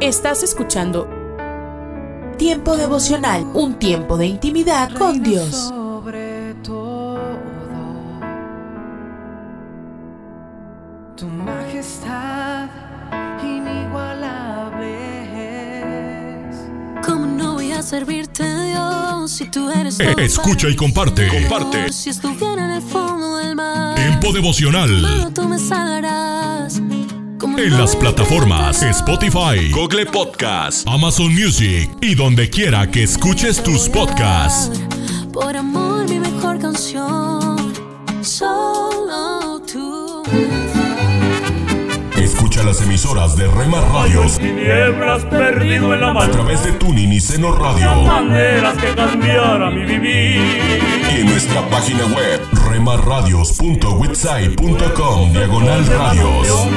Estás escuchando Tiempo devocional, un tiempo de intimidad con Dios. Sobre todo, tu majestad inigualable es. ¿Cómo no voy a servirte, Dios, si tú eres Eh, todo escucha y comparte. Comparte. Si estuviera en el fondo del mar, Tiempo devocional. tú me salvarás. ¿Cómo En las plataformas? Spotify, Google Podcast, Amazon Music y donde quiera que escuches tus podcasts. Por amor, mi mejor canción. Solo tú. Escucha las emisoras de Rema Radios tinieblas perdido en la a mano. través de Tuning y Seno Radio Maneras que cambiara mi vivir. y en nuestra página web remarradios.witsai.com diagonal radios.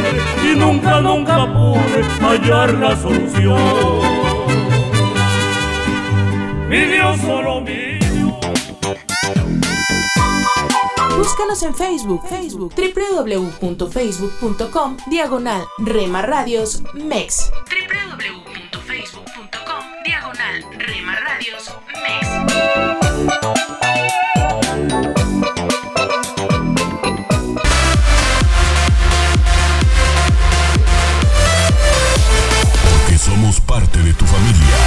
Y nunca, nunca pude hallar la solución. Mi Dios solo mío. Búscanos en Facebook, Facebook, www.facebook.com, diagonal Rema Radios MEX. www.facebook.com, diagonal Rema Radios MEX. Porque somos parte de tu familia.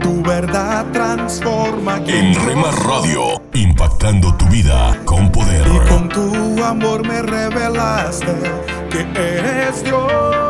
Tu verdad transforma En Rema Radio, impactando tu vida con poder. Y con tu amor me revelaste que eres Dios.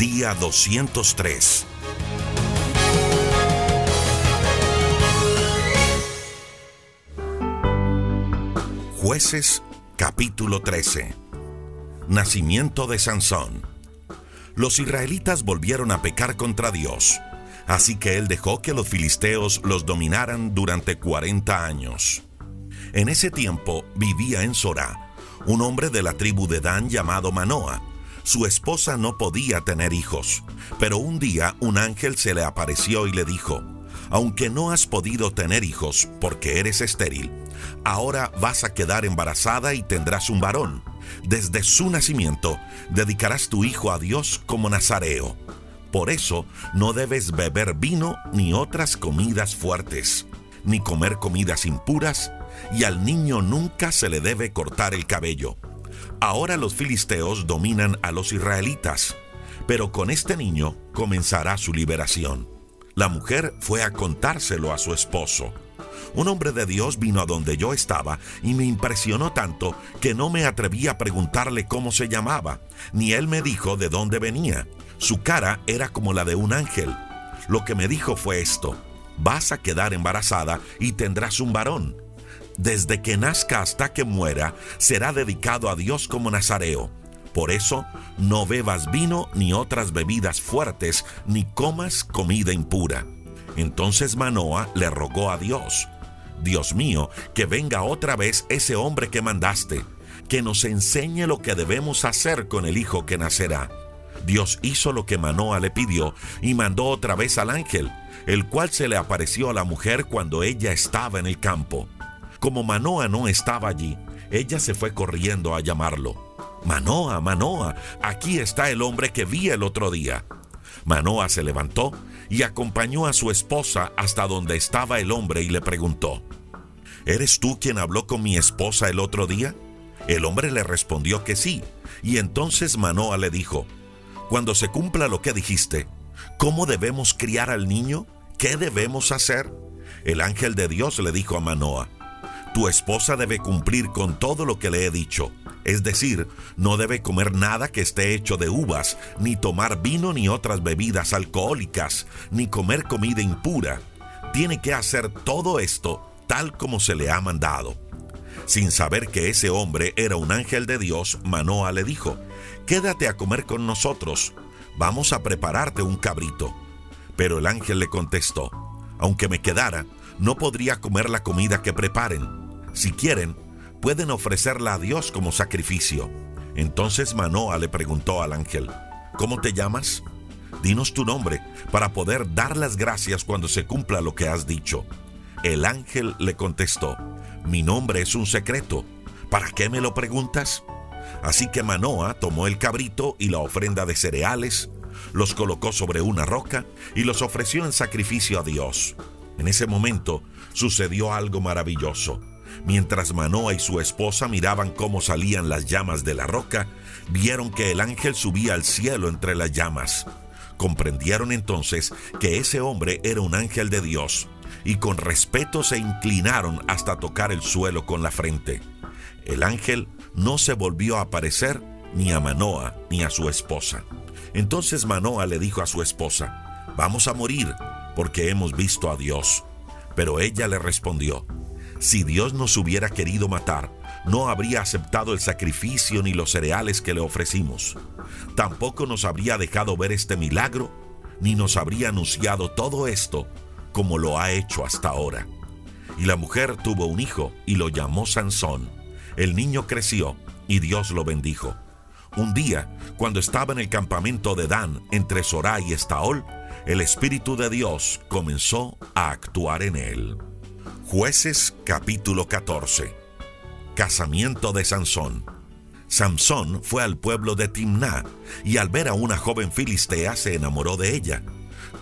Día 203. Jueces capítulo 13. Nacimiento de Sansón. Los israelitas volvieron a pecar contra Dios, así que él dejó que los filisteos los dominaran durante 40 años. En ese tiempo vivía en Sorá un hombre de la tribu de Dan llamado Manoa. Su esposa no podía tener hijos, pero un día un ángel se le apareció y le dijo, aunque no has podido tener hijos porque eres estéril, ahora vas a quedar embarazada y tendrás un varón. Desde su nacimiento dedicarás tu hijo a Dios como nazareo. Por eso no debes beber vino ni otras comidas fuertes, ni comer comidas impuras, y al niño nunca se le debe cortar el cabello. Ahora los filisteos dominan a los israelitas, pero con este niño comenzará su liberación. La mujer fue a contárselo a su esposo. Un hombre de Dios vino a donde yo estaba y me impresionó tanto que no me atreví a preguntarle cómo se llamaba, ni él me dijo de dónde venía. Su cara era como la de un ángel. Lo que me dijo fue esto, vas a quedar embarazada y tendrás un varón. Desde que nazca hasta que muera, será dedicado a Dios como nazareo. Por eso, no bebas vino ni otras bebidas fuertes, ni comas comida impura. Entonces Manoa le rogó a Dios, Dios mío, que venga otra vez ese hombre que mandaste, que nos enseñe lo que debemos hacer con el hijo que nacerá. Dios hizo lo que Manoa le pidió y mandó otra vez al ángel, el cual se le apareció a la mujer cuando ella estaba en el campo. Como Manoa no estaba allí, ella se fue corriendo a llamarlo. Manoa, Manoa, aquí está el hombre que vi el otro día. Manoa se levantó y acompañó a su esposa hasta donde estaba el hombre y le preguntó, ¿Eres tú quien habló con mi esposa el otro día? El hombre le respondió que sí, y entonces Manoa le dijo, Cuando se cumpla lo que dijiste, ¿cómo debemos criar al niño? ¿Qué debemos hacer? El ángel de Dios le dijo a Manoa, Tu esposa debe cumplir con todo lo que le he dicho. Es decir, no debe comer nada que esté hecho de uvas, ni tomar vino ni otras bebidas alcohólicas, ni comer comida impura. Tiene que hacer todo esto tal como se le ha mandado. Sin saber que ese hombre era un ángel de Dios, Manoa le dijo, Quédate a comer con nosotros, vamos a prepararte un cabrito. Pero el ángel le contestó, Aunque me quedara, no podría comer la comida que preparen. Si quieren, pueden ofrecerla a Dios como sacrificio. Entonces Manoa le preguntó al ángel, ¿cómo te llamas? Dinos tu nombre para poder dar las gracias cuando se cumpla lo que has dicho. El ángel le contestó, mi nombre es un secreto, ¿para qué me lo preguntas? Así que Manoa tomó el cabrito y la ofrenda de cereales, los colocó sobre una roca y los ofreció en sacrificio a Dios. En ese momento sucedió algo maravilloso. Mientras Manoa y su esposa miraban cómo salían las llamas de la roca, vieron que el ángel subía al cielo entre las llamas. Comprendieron entonces que ese hombre era un ángel de Dios y con respeto se inclinaron hasta tocar el suelo con la frente. El ángel no se volvió a aparecer ni a Manoa ni a su esposa. Entonces Manoa le dijo a su esposa, vamos a morir porque hemos visto a Dios. Pero ella le respondió, si Dios nos hubiera querido matar, no habría aceptado el sacrificio ni los cereales que le ofrecimos. Tampoco nos habría dejado ver este milagro, ni nos habría anunciado todo esto como lo ha hecho hasta ahora. Y la mujer tuvo un hijo y lo llamó Sansón. El niño creció y Dios lo bendijo. Un día, cuando estaba en el campamento de Dan entre Sorá y Estaol, el Espíritu de Dios comenzó a actuar en él. Jueces capítulo 14 Casamiento de Sansón Sansón fue al pueblo de Timná y al ver a una joven filistea se enamoró de ella.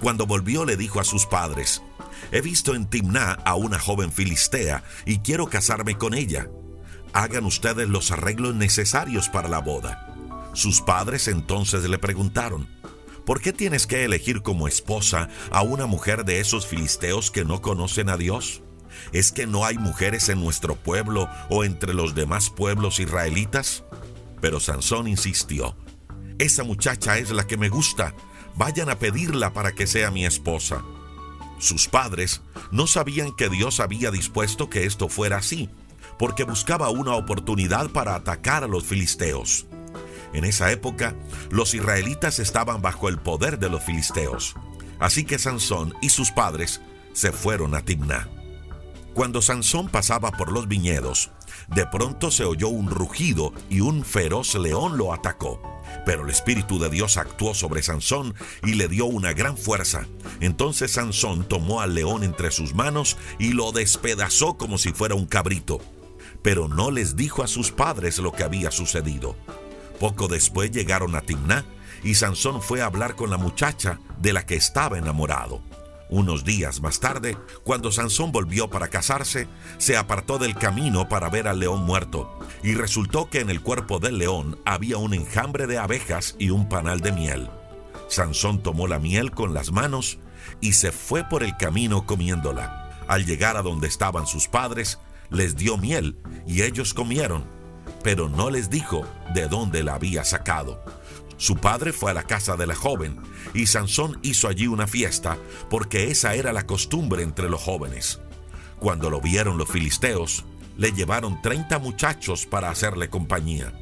Cuando volvió le dijo a sus padres, He visto en Timná a una joven filistea y quiero casarme con ella. Hagan ustedes los arreglos necesarios para la boda. Sus padres entonces le preguntaron, ¿por qué tienes que elegir como esposa a una mujer de esos filisteos que no conocen a Dios? ¿Es que no hay mujeres en nuestro pueblo o entre los demás pueblos israelitas? Pero Sansón insistió, esa muchacha es la que me gusta, vayan a pedirla para que sea mi esposa. Sus padres no sabían que Dios había dispuesto que esto fuera así, porque buscaba una oportunidad para atacar a los filisteos. En esa época, los israelitas estaban bajo el poder de los filisteos. Así que Sansón y sus padres se fueron a Timná. Cuando Sansón pasaba por los viñedos, de pronto se oyó un rugido y un feroz león lo atacó. Pero el Espíritu de Dios actuó sobre Sansón y le dio una gran fuerza. Entonces Sansón tomó al león entre sus manos y lo despedazó como si fuera un cabrito. Pero no les dijo a sus padres lo que había sucedido. Poco después llegaron a Timná y Sansón fue a hablar con la muchacha de la que estaba enamorado. Unos días más tarde, cuando Sansón volvió para casarse, se apartó del camino para ver al león muerto, y resultó que en el cuerpo del león había un enjambre de abejas y un panal de miel. Sansón tomó la miel con las manos y se fue por el camino comiéndola. Al llegar a donde estaban sus padres, les dio miel y ellos comieron, pero no les dijo de dónde la había sacado. Su padre fue a la casa de la joven y Sansón hizo allí una fiesta porque esa era la costumbre entre los jóvenes. Cuando lo vieron los filisteos, le llevaron 30 muchachos para hacerle compañía.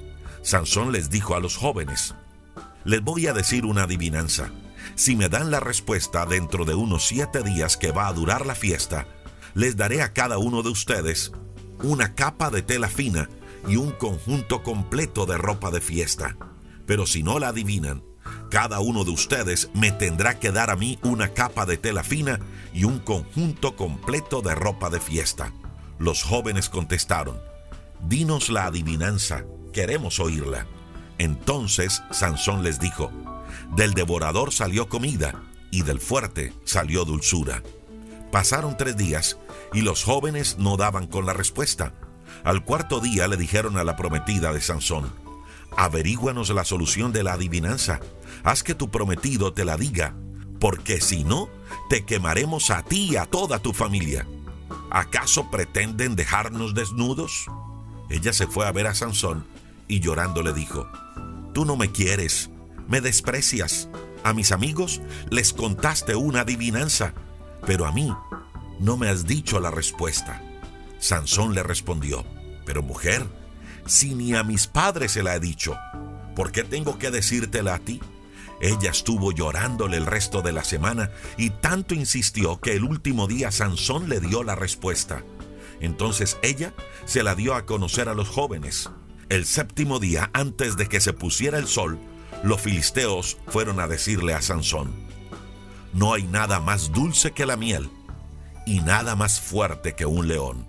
Sansón les dijo a los jóvenes, les voy a decir una adivinanza. Si me dan la respuesta dentro de unos siete días que va a durar la fiesta, les daré a cada uno de ustedes una capa de tela fina y un conjunto completo de ropa de fiesta. Pero si no la adivinan, cada uno de ustedes me tendrá que dar a mí una capa de tela fina y un conjunto completo de ropa de fiesta. Los jóvenes contestaron, Dinos la adivinanza, queremos oírla. Entonces Sansón les dijo, Del devorador salió comida y del fuerte salió dulzura. Pasaron tres días y los jóvenes no daban con la respuesta. Al cuarto día le dijeron a la prometida de Sansón, averíguanos la solución de la adivinanza. Haz que tu prometido te la diga, porque si no, te quemaremos a ti y a toda tu familia. ¿Acaso pretenden dejarnos desnudos? Ella se fue a ver a Sansón y llorando le dijo, Tú no me quieres, me desprecias. A mis amigos les contaste una adivinanza, pero a mí no me has dicho la respuesta. Sansón le respondió, Pero mujer, si ni a mis padres se la he dicho, ¿por qué tengo que decírtela a ti? Ella estuvo llorándole el resto de la semana y tanto insistió que el último día Sansón le dio la respuesta. Entonces ella se la dio a conocer a los jóvenes. El séptimo día, antes de que se pusiera el sol, los filisteos fueron a decirle a Sansón, No hay nada más dulce que la miel y nada más fuerte que un león.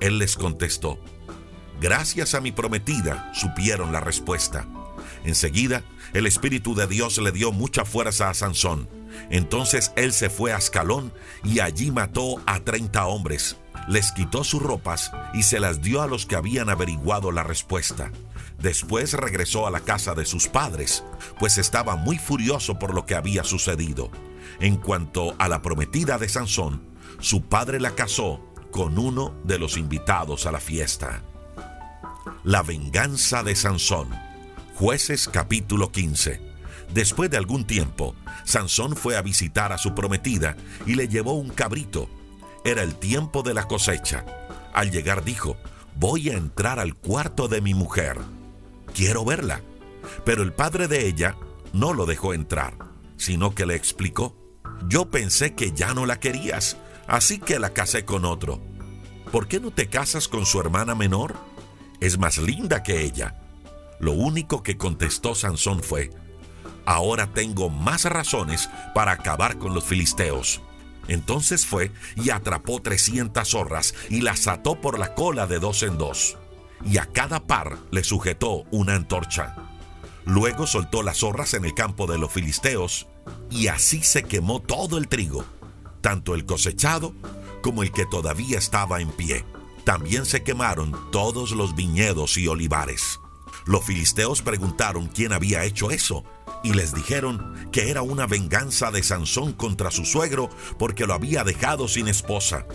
Él les contestó, Gracias a mi prometida supieron la respuesta. Enseguida, el Espíritu de Dios le dio mucha fuerza a Sansón. Entonces él se fue a Ascalón y allí mató a treinta hombres. Les quitó sus ropas y se las dio a los que habían averiguado la respuesta. Después regresó a la casa de sus padres, pues estaba muy furioso por lo que había sucedido. En cuanto a la prometida de Sansón, su padre la casó con uno de los invitados a la fiesta. La venganza de Sansón. Jueces capítulo 15. Después de algún tiempo, Sansón fue a visitar a su prometida y le llevó un cabrito. Era el tiempo de la cosecha. Al llegar dijo, voy a entrar al cuarto de mi mujer. Quiero verla. Pero el padre de ella no lo dejó entrar, sino que le explicó, yo pensé que ya no la querías, así que la casé con otro. ¿Por qué no te casas con su hermana menor? Es más linda que ella. Lo único que contestó Sansón fue, ahora tengo más razones para acabar con los filisteos. Entonces fue y atrapó trescientas zorras y las ató por la cola de dos en dos, y a cada par le sujetó una antorcha. Luego soltó las zorras en el campo de los filisteos, y así se quemó todo el trigo, tanto el cosechado como el que todavía estaba en pie. También se quemaron todos los viñedos y olivares. Los filisteos preguntaron quién había hecho eso, y les dijeron que era una venganza de Sansón contra su suegro porque lo había dejado sin esposa.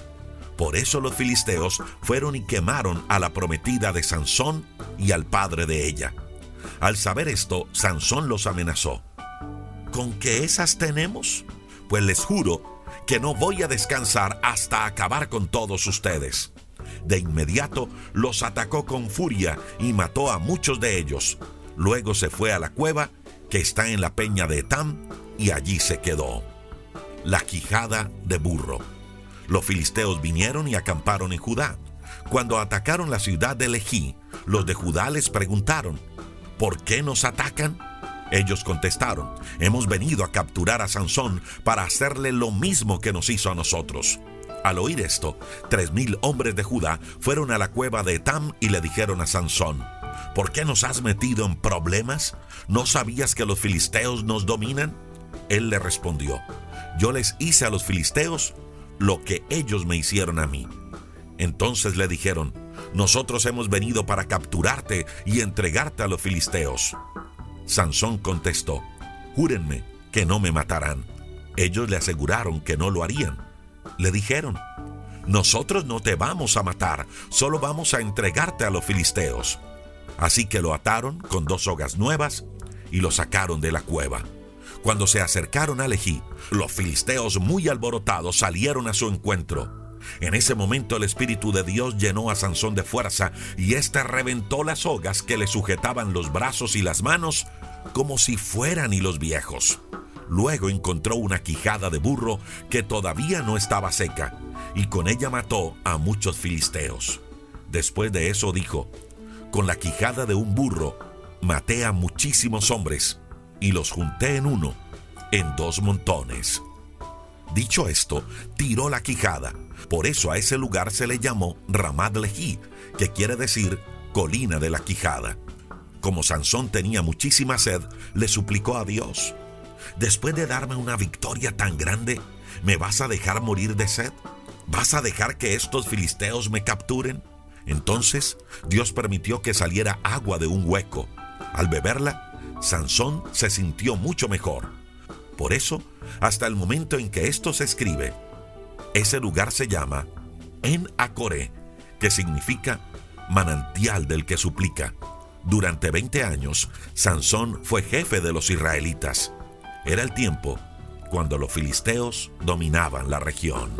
Por eso los filisteos fueron y quemaron a la prometida de Sansón y al padre de ella. Al saber esto, Sansón los amenazó. ¿Con qué esas tenemos? Pues les juro que no voy a descansar hasta acabar con todos ustedes. De inmediato los atacó con furia y mató a muchos de ellos. Luego se fue a la cueva que está en la peña de Etam y allí se quedó. La quijada de burro. Los filisteos vinieron y acamparon en Judá. Cuando atacaron la ciudad de Lejí, los de Judá les preguntaron, ¿por qué nos atacan? Ellos contestaron, hemos venido a capturar a Sansón para hacerle lo mismo que nos hizo a nosotros. Al oír esto, tres mil hombres de Judá fueron a la cueva de Etam y le dijeron a Sansón, ¿por qué nos has metido en problemas? ¿No sabías que los filisteos nos dominan? Él le respondió, yo les hice a los filisteos lo que ellos me hicieron a mí. Entonces le dijeron, nosotros hemos venido para capturarte y entregarte a los filisteos. Sansón contestó, júrenme que no me matarán. Ellos le aseguraron que no lo harían. Le dijeron, nosotros no te vamos a matar, solo vamos a entregarte a los filisteos. Así que lo ataron con dos sogas nuevas y lo sacaron de la cueva. Cuando se acercaron a Lejí, los filisteos muy alborotados salieron a su encuentro. En ese momento el Espíritu de Dios llenó a Sansón de fuerza y éste reventó las sogas que le sujetaban los brazos y las manos como si fueran hilos viejos. Luego encontró una quijada de burro que todavía no estaba seca y con ella mató a muchos filisteos. Después de eso dijo, con la quijada de un burro maté a muchísimos hombres y los junté en uno, en dos montones. Dicho esto, tiró la quijada. Por eso a ese lugar se le llamó Ramad Lejí, que quiere decir colina de la quijada. Como Sansón tenía muchísima sed, le suplicó a Dios, después de darme una victoria tan grande, ¿me vas a dejar morir de sed? ¿Vas a dejar que estos filisteos me capturen? Entonces Dios permitió que saliera agua de un hueco. Al beberla, Sansón se sintió mucho mejor. Por eso, hasta el momento en que esto se escribe, ese lugar se llama en Acore, que significa manantial del que suplica. Durante 20 años, Sansón fue jefe de los israelitas. Era el tiempo cuando los filisteos dominaban la región.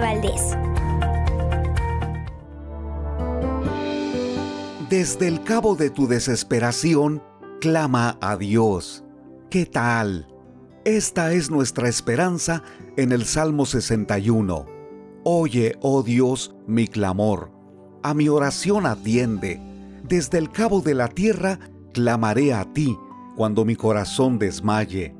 Valdés. Desde el cabo de tu desesperación, clama a Dios. ¿Qué tal? Esta es nuestra esperanza en el Salmo 61. Oye, oh Dios, mi clamor. A mi oración atiende. Desde el cabo de la tierra clamaré a ti cuando mi corazón desmaye.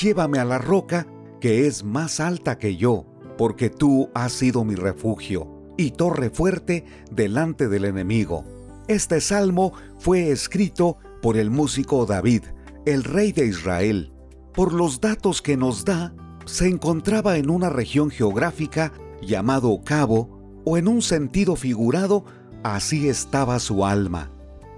Llévame a la roca que es más alta que yo, porque tú has sido mi refugio y torre fuerte delante del enemigo. Este salmo fue escrito por el músico David, el rey de Israel. Por los datos que nos da, se encontraba en una región geográfica llamado Cabo, o en un sentido figurado, así estaba su alma.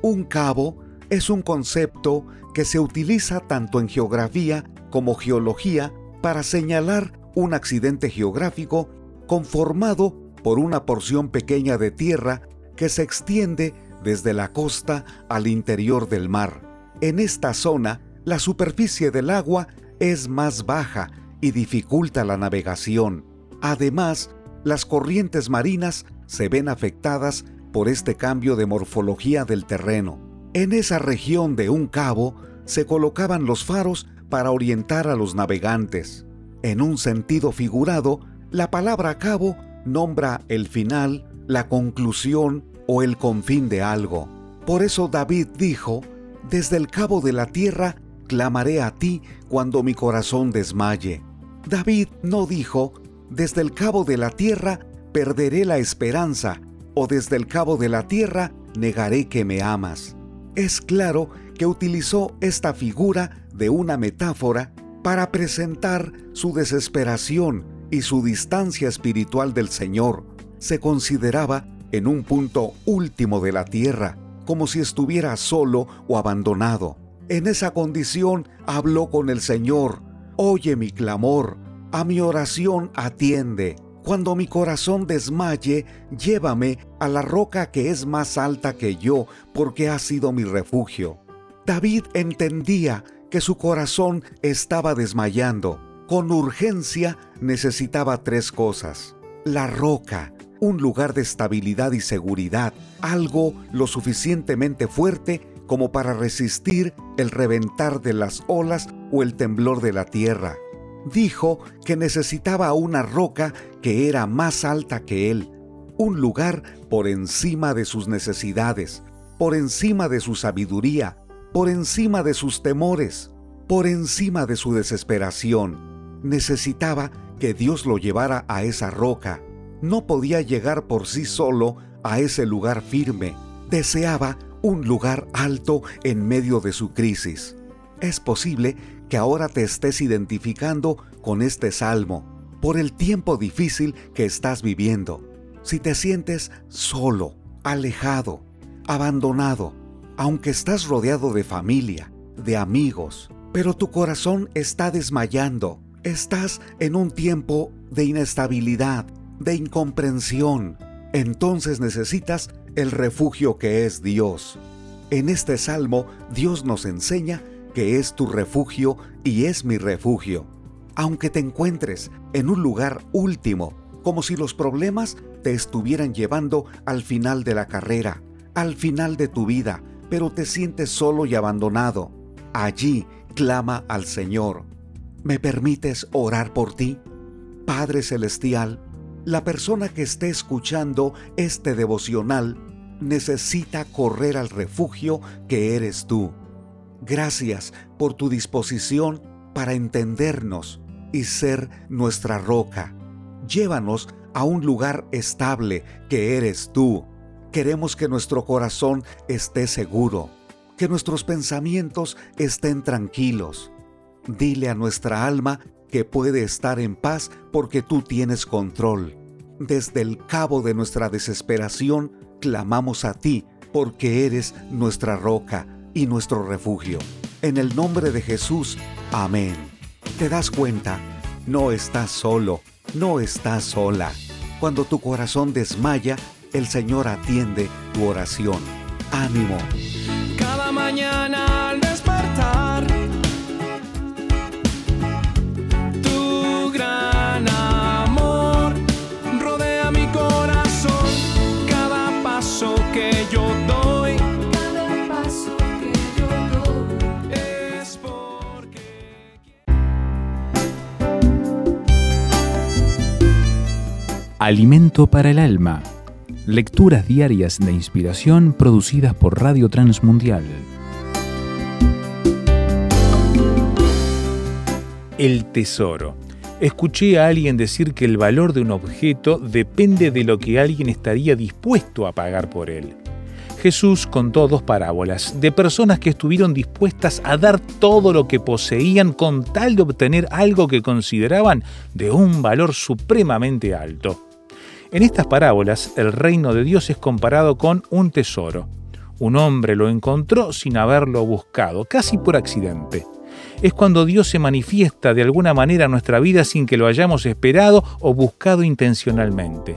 Un cabo es un concepto que se utiliza tanto en geografía como geología para señalar un accidente geográfico conformado por una porción pequeña de tierra que se extiende desde la costa al interior del mar. En esta zona, la superficie del agua es más baja y dificulta la navegación. Además, las corrientes marinas se ven afectadas por este cambio de morfología del terreno. En esa región de un cabo se colocaban los faros para orientar a los navegantes. En un sentido figurado, la palabra cabo nombra el final, la conclusión o el confín de algo. Por eso David dijo, desde el cabo de la tierra clamaré a ti cuando mi corazón desmaye. David no dijo, desde el cabo de la tierra perderé la esperanza, o desde el cabo de la tierra negaré que me amas. Es claro que utilizó esta figura de una metáfora para presentar su desesperación y su distancia espiritual del Señor. Se consideraba en un punto último de la tierra, como si estuviera solo o abandonado. En esa condición habló con el Señor, oye mi clamor, a mi oración atiende. Cuando mi corazón desmaye, llévame a la roca que es más alta que yo, porque ha sido mi refugio. David entendía que su corazón estaba desmayando. Con urgencia necesitaba tres cosas. La roca, un lugar de estabilidad y seguridad, algo lo suficientemente fuerte como para resistir el reventar de las olas o el temblor de la tierra. Dijo que necesitaba una roca que era más alta que él, un lugar por encima de sus necesidades, por encima de su sabiduría, por encima de sus temores, por encima de su desesperación. Necesitaba que Dios lo llevara a esa roca. No podía llegar por sí solo a ese lugar firme. Deseaba un lugar alto en medio de su crisis. Es posible que ahora te estés identificando con este salmo por el tiempo difícil que estás viviendo. Si te sientes solo, alejado, abandonado, aunque estás rodeado de familia, de amigos, pero tu corazón está desmayando. Estás en un tiempo de inestabilidad, de incomprensión. Entonces necesitas el refugio que es Dios. En este salmo Dios nos enseña que es tu refugio y es mi refugio. Aunque te encuentres en un lugar último, como si los problemas te estuvieran llevando al final de la carrera, al final de tu vida, pero te sientes solo y abandonado. Allí clama al Señor. ¿Me permites orar por ti? Padre Celestial, la persona que esté escuchando este devocional necesita correr al refugio que eres tú. Gracias por tu disposición para entendernos y ser nuestra roca. Llévanos a un lugar estable que eres tú Queremos que nuestro corazón esté seguro, que nuestros pensamientos estén tranquilos. Dile a nuestra alma que puede estar en paz porque tú tienes control. Desde el cabo de nuestra desesperación, clamamos a ti porque eres nuestra roca y nuestro refugio. En el nombre de Jesús, amén. ¿Te das cuenta? No estás solo, no estás sola. Cuando tu corazón desmaya, el Señor atiende tu oración. Ánimo. Cada mañana al despertar, tu gran amor rodea mi corazón. Cada paso que yo doy, cada paso que yo doy es porque. Alimento para el alma. Lecturas diarias de inspiración producidas por Radio Transmundial. El tesoro. Escuché a alguien decir que el valor de un objeto depende de lo que alguien estaría dispuesto a pagar por él. Jesús contó dos parábolas de personas que estuvieron dispuestas a dar todo lo que poseían con tal de obtener algo que consideraban de un valor supremamente alto. En estas parábolas, el reino de Dios es comparado con un tesoro. Un hombre lo encontró sin haberlo buscado, casi por accidente. Es cuando Dios se manifiesta de alguna manera en nuestra vida sin que lo hayamos esperado o buscado intencionalmente.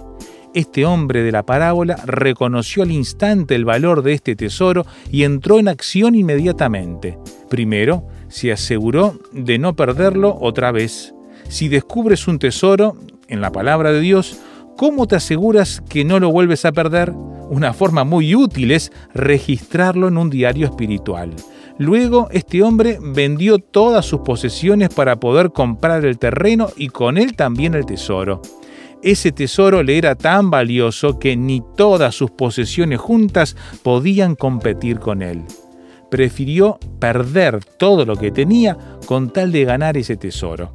Este hombre de la parábola reconoció al instante el valor de este tesoro y entró en acción inmediatamente. Primero, se aseguró de no perderlo otra vez. Si descubres un tesoro, en la palabra de Dios, ¿Cómo te aseguras que no lo vuelves a perder? Una forma muy útil es registrarlo en un diario espiritual. Luego, este hombre vendió todas sus posesiones para poder comprar el terreno y con él también el tesoro. Ese tesoro le era tan valioso que ni todas sus posesiones juntas podían competir con él. Prefirió perder todo lo que tenía con tal de ganar ese tesoro.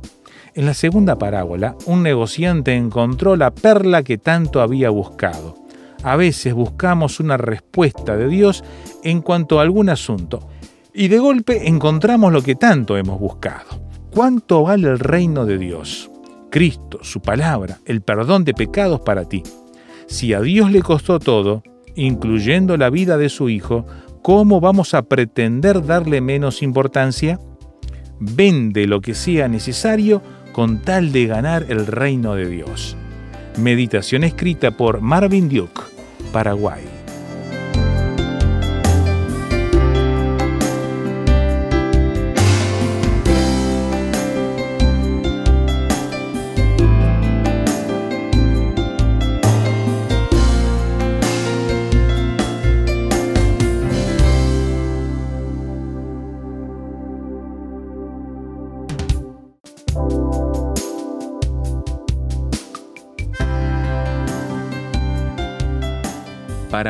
En la segunda parábola, un negociante encontró la perla que tanto había buscado. A veces buscamos una respuesta de Dios en cuanto a algún asunto y de golpe encontramos lo que tanto hemos buscado. ¿Cuánto vale el reino de Dios? Cristo, su palabra, el perdón de pecados para ti. Si a Dios le costó todo, incluyendo la vida de su Hijo, ¿cómo vamos a pretender darle menos importancia? Vende lo que sea necesario con tal de ganar el reino de Dios. Meditación escrita por Marvin Duke, Paraguay.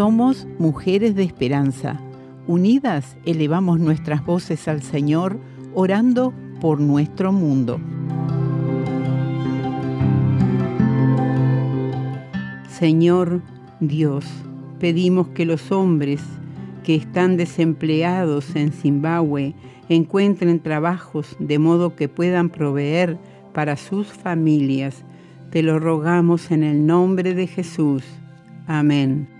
Somos mujeres de esperanza. Unidas elevamos nuestras voces al Señor, orando por nuestro mundo. Señor Dios, pedimos que los hombres que están desempleados en Zimbabue encuentren trabajos de modo que puedan proveer para sus familias. Te lo rogamos en el nombre de Jesús. Amén.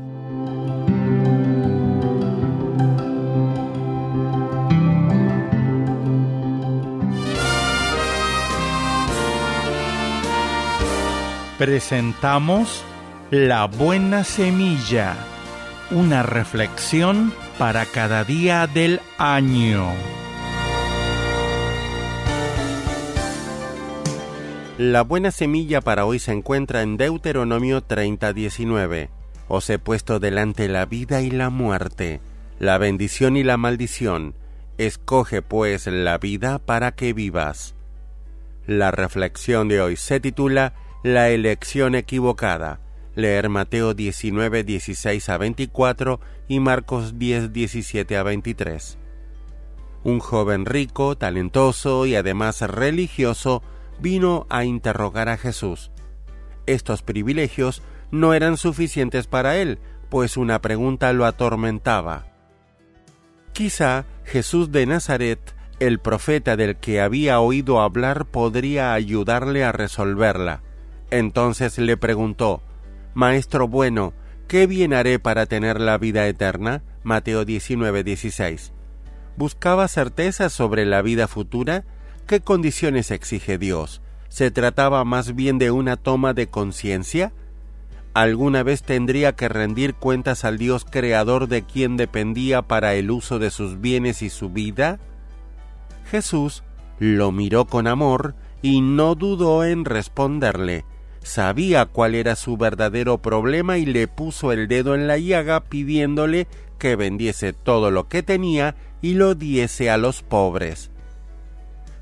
Presentamos La Buena Semilla, una reflexión para cada día del año. La buena semilla para hoy se encuentra en Deuteronomio 30:19. Os he puesto delante la vida y la muerte, la bendición y la maldición. Escoge pues la vida para que vivas. La reflexión de hoy se titula La elección equivocada. Leer Mateo 19, 16 a 24 y Marcos 10, 17 a 23. Un joven rico, talentoso y además religioso vino a interrogar a Jesús. Estos privilegios no eran suficientes para él, pues una pregunta lo atormentaba. Quizá Jesús de Nazaret, el profeta del que había oído hablar, podría ayudarle a resolverla. Entonces le preguntó, Maestro bueno, ¿qué bien haré para tener la vida eterna? Mateo 19, 16. ¿Buscaba certezas sobre la vida futura? ¿Qué condiciones exige Dios? ¿Se trataba más bien de una toma de conciencia? ¿Alguna vez tendría que rendir cuentas al Dios creador de quien dependía para el uso de sus bienes y su vida? Jesús lo miró con amor y no dudó en responderle sabía cuál era su verdadero problema y le puso el dedo en la llaga pidiéndole que vendiese todo lo que tenía y lo diese a los pobres.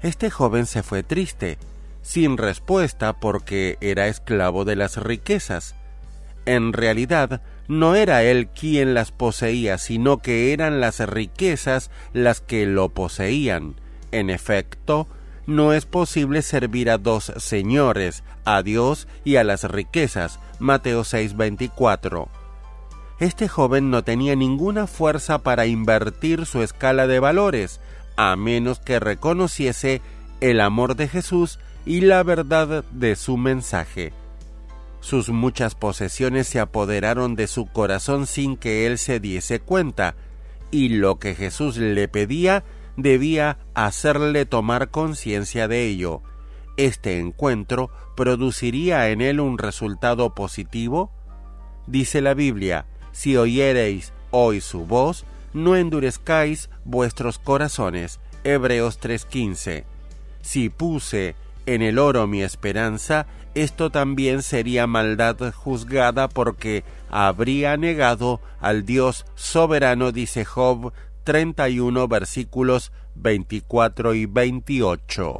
Este joven se fue triste, sin respuesta porque era esclavo de las riquezas. En realidad, no era él quien las poseía, sino que eran las riquezas las que lo poseían. En efecto, no es posible servir a dos señores, a Dios y a las riquezas. Mateo 6:24. Este joven no tenía ninguna fuerza para invertir su escala de valores, a menos que reconociese el amor de Jesús y la verdad de su mensaje. Sus muchas posesiones se apoderaron de su corazón sin que él se diese cuenta, y lo que Jesús le pedía debía hacerle tomar conciencia de ello. ¿Este encuentro produciría en él un resultado positivo? Dice la Biblia, si oyereis hoy su voz, no endurezcáis vuestros corazones. Hebreos 3:15. Si puse en el oro mi esperanza, esto también sería maldad juzgada porque habría negado al Dios soberano, dice Job 31 versículos 24 y 28.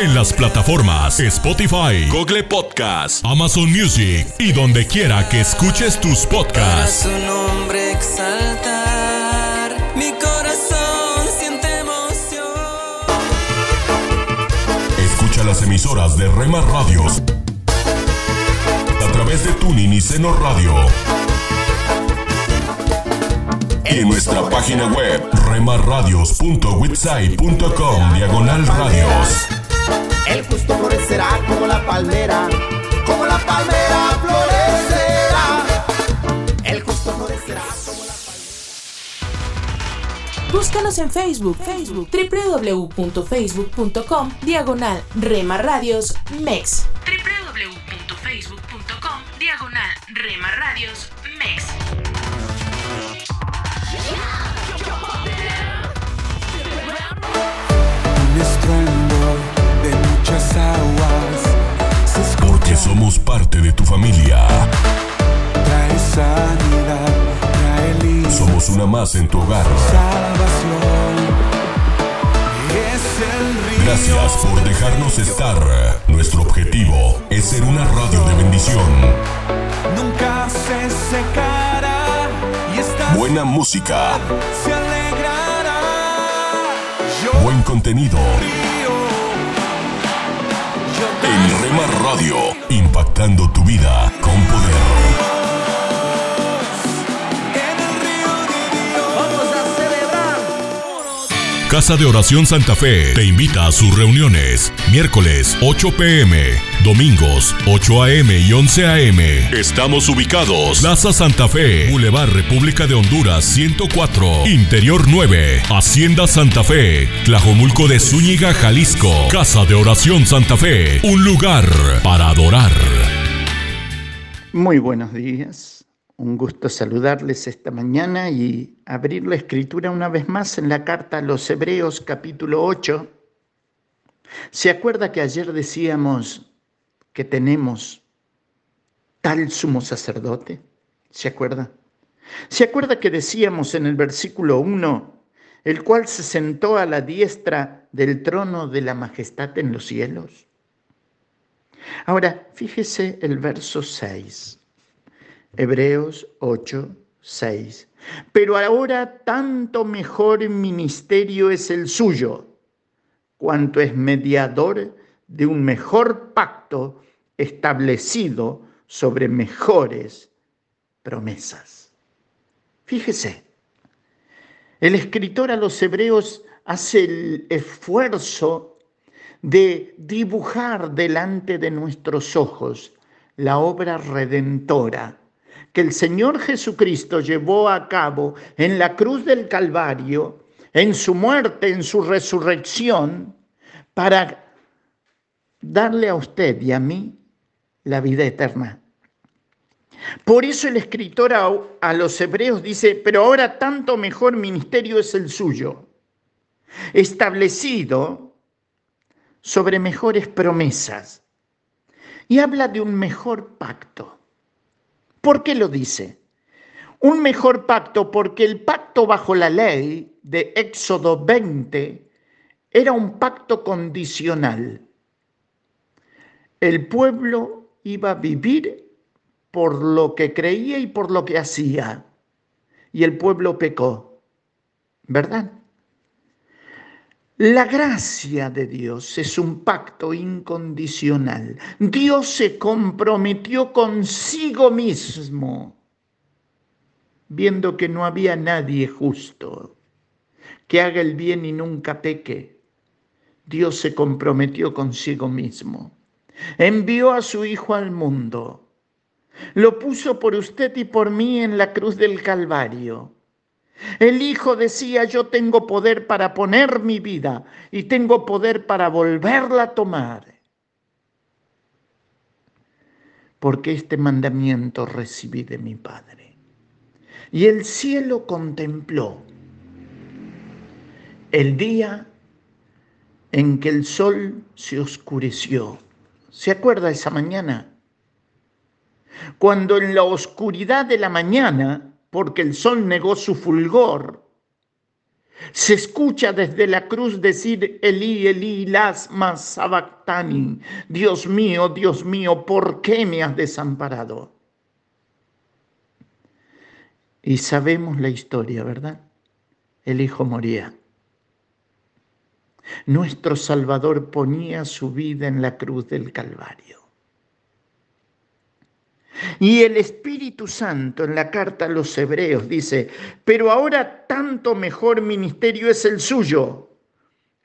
En las plataformas Spotify, Google Podcast, Amazon Music y donde quiera que escuches tus podcasts. su nombre exaltar. Mi corazón siente emoción. Escucha las emisoras de Rema Radios a través de Tuning y Seno Radio. Y en nuestra página web remarradios.witsai.com diagonal radios. El justo florecerá como la palmera, como la palmera florecerá. El justo florecerá como la Búscanos en Facebook, Facebook, www.facebook.com, diagonal Rema Radios MEX. www.facebook.com, diagonal Rema Radios MEX. Porque somos parte de tu familia. trae sanidad, trae Somos una más en tu hogar. salvación. Es el río. Gracias por dejarnos estar. Nuestro objetivo es ser una radio de bendición. Nunca se secará y esta Buena música, se alegrará. Yo buen contenido. En Rema Radio, impactando tu vida con poder. Casa de Oración Santa Fe te invita a sus reuniones. Miércoles 8 pm, domingos 8 am y 11 am. Estamos ubicados. Plaza Santa Fe, Boulevard República de Honduras 104, Interior 9, Hacienda Santa Fe, Tlajomulco de Zúñiga, Jalisco. Casa de Oración Santa Fe, un lugar para adorar. Muy buenos días. Un gusto saludarles esta mañana y abrir la escritura una vez más en la carta a los Hebreos capítulo 8. ¿Se acuerda que ayer decíamos que tenemos tal sumo sacerdote? ¿Se acuerda? ¿Se acuerda que decíamos en el versículo 1, el cual se sentó a la diestra del trono de la majestad en los cielos? Ahora, fíjese el verso 6. Hebreos 8, 6. Pero ahora tanto mejor ministerio es el suyo, cuanto es mediador de un mejor pacto establecido sobre mejores promesas. Fíjese, el escritor a los hebreos hace el esfuerzo de dibujar delante de nuestros ojos la obra redentora que el Señor Jesucristo llevó a cabo en la cruz del Calvario, en su muerte, en su resurrección, para darle a usted y a mí la vida eterna. Por eso el escritor a, a los hebreos dice, pero ahora tanto mejor ministerio es el suyo, establecido sobre mejores promesas. Y habla de un mejor pacto. ¿Por qué lo dice? Un mejor pacto porque el pacto bajo la ley de Éxodo 20 era un pacto condicional. El pueblo iba a vivir por lo que creía y por lo que hacía. Y el pueblo pecó. ¿Verdad? La gracia de Dios es un pacto incondicional. Dios se comprometió consigo mismo, viendo que no había nadie justo, que haga el bien y nunca peque. Dios se comprometió consigo mismo. Envió a su Hijo al mundo. Lo puso por usted y por mí en la cruz del Calvario. El Hijo decía, yo tengo poder para poner mi vida y tengo poder para volverla a tomar. Porque este mandamiento recibí de mi Padre. Y el cielo contempló el día en que el sol se oscureció. ¿Se acuerda esa mañana? Cuando en la oscuridad de la mañana porque el sol negó su fulgor. Se escucha desde la cruz decir Elí, Elí, lasma sabactani. Dios mío, Dios mío, ¿por qué me has desamparado? Y sabemos la historia, ¿verdad? El hijo moría. Nuestro Salvador ponía su vida en la cruz del Calvario. Y el Espíritu Santo en la carta a los hebreos dice, pero ahora tanto mejor ministerio es el suyo,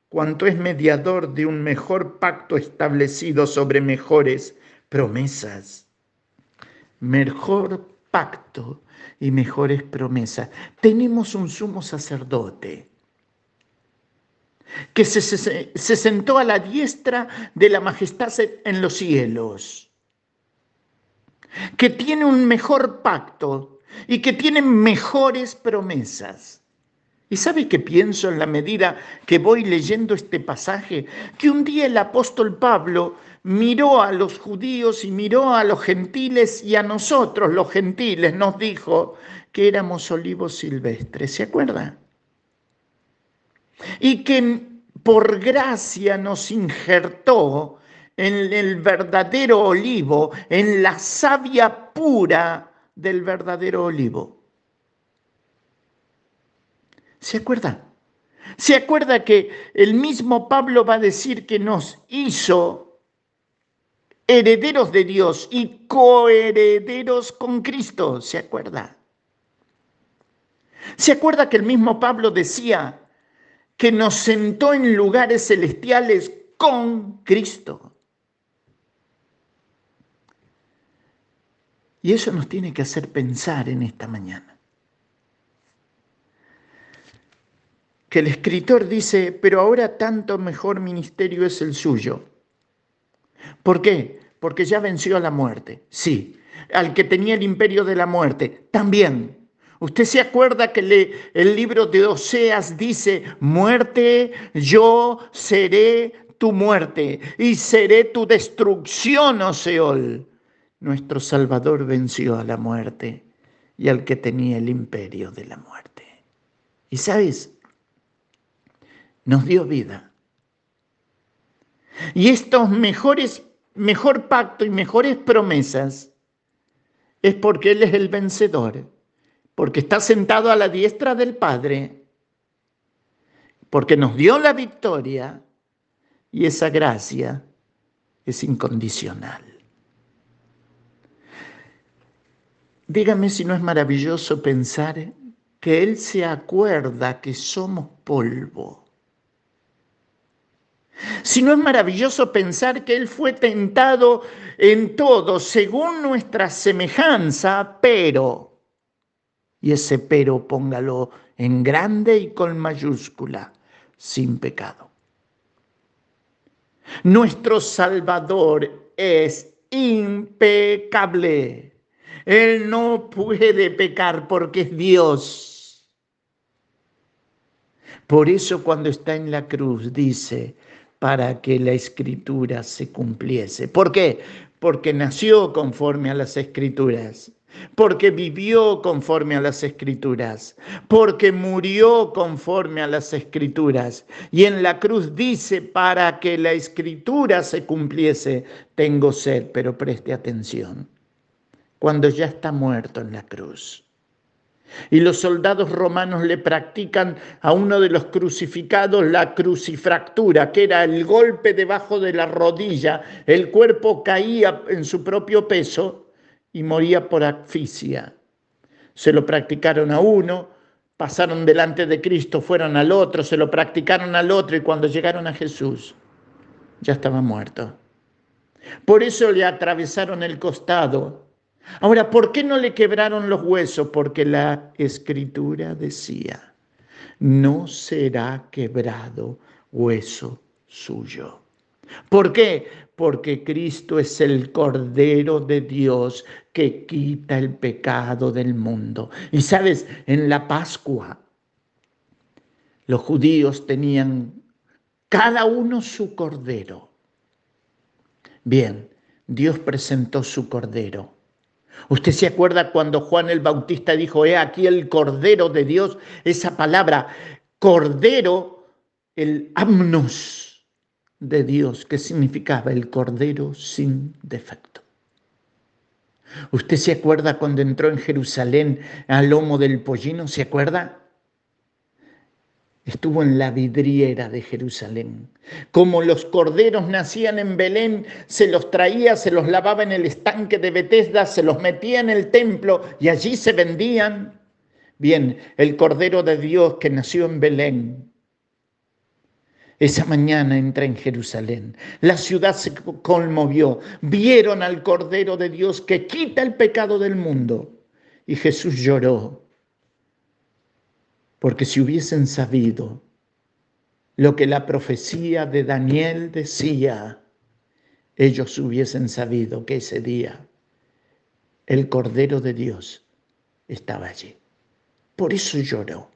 cuanto es mediador de un mejor pacto establecido sobre mejores promesas. Mejor pacto y mejores promesas. Tenemos un sumo sacerdote que se, se, se sentó a la diestra de la majestad en los cielos que tiene un mejor pacto y que tienen mejores promesas. ¿Y sabe qué pienso en la medida que voy leyendo este pasaje? Que un día el apóstol Pablo miró a los judíos y miró a los gentiles y a nosotros los gentiles nos dijo que éramos olivos silvestres, ¿se acuerda? Y que por gracia nos injertó en el verdadero olivo, en la savia pura del verdadero olivo. ¿Se acuerda? ¿Se acuerda que el mismo Pablo va a decir que nos hizo herederos de Dios y coherederos con Cristo? ¿Se acuerda? ¿Se acuerda que el mismo Pablo decía que nos sentó en lugares celestiales con Cristo? Y eso nos tiene que hacer pensar en esta mañana. Que el escritor dice, pero ahora tanto mejor ministerio es el suyo. ¿Por qué? Porque ya venció a la muerte. Sí. Al que tenía el imperio de la muerte. También. Usted se acuerda que el libro de Oseas dice, muerte, yo seré tu muerte y seré tu destrucción, Oseol nuestro Salvador venció a la muerte y al que tenía el imperio de la muerte. Y sabes, nos dio vida. Y estos mejores, mejor pacto y mejores promesas es porque Él es el vencedor, porque está sentado a la diestra del Padre, porque nos dio la victoria y esa gracia es incondicional. Dígame si no es maravilloso pensar que Él se acuerda que somos polvo. Si no es maravilloso pensar que Él fue tentado en todo según nuestra semejanza, pero, y ese pero póngalo en grande y con mayúscula, sin pecado. Nuestro Salvador es impecable. Él no puede pecar porque es Dios. Por eso cuando está en la cruz dice, para que la escritura se cumpliese. ¿Por qué? Porque nació conforme a las escrituras, porque vivió conforme a las escrituras, porque murió conforme a las escrituras. Y en la cruz dice, para que la escritura se cumpliese, tengo sed, pero preste atención cuando ya está muerto en la cruz. Y los soldados romanos le practican a uno de los crucificados la crucifractura, que era el golpe debajo de la rodilla. El cuerpo caía en su propio peso y moría por asfixia. Se lo practicaron a uno, pasaron delante de Cristo, fueron al otro, se lo practicaron al otro y cuando llegaron a Jesús ya estaba muerto. Por eso le atravesaron el costado Ahora, ¿por qué no le quebraron los huesos? Porque la escritura decía, no será quebrado hueso suyo. ¿Por qué? Porque Cristo es el Cordero de Dios que quita el pecado del mundo. Y sabes, en la Pascua los judíos tenían cada uno su Cordero. Bien, Dios presentó su Cordero Usted se acuerda cuando Juan el Bautista dijo, he aquí el Cordero de Dios, esa palabra, Cordero, el amnos de Dios, que significaba el Cordero sin defecto. ¿Usted se acuerda cuando entró en Jerusalén al lomo del pollino? ¿Se acuerda? estuvo en la vidriera de Jerusalén. Como los corderos nacían en Belén, se los traía, se los lavaba en el estanque de Betesda, se los metía en el templo y allí se vendían. Bien, el cordero de Dios que nació en Belén, esa mañana entra en Jerusalén. La ciudad se conmovió. Vieron al Cordero de Dios que quita el pecado del mundo. Y Jesús lloró porque si hubiesen sabido lo que la profecía de Daniel decía, ellos hubiesen sabido que ese día el Cordero de Dios estaba allí. Por eso lloró.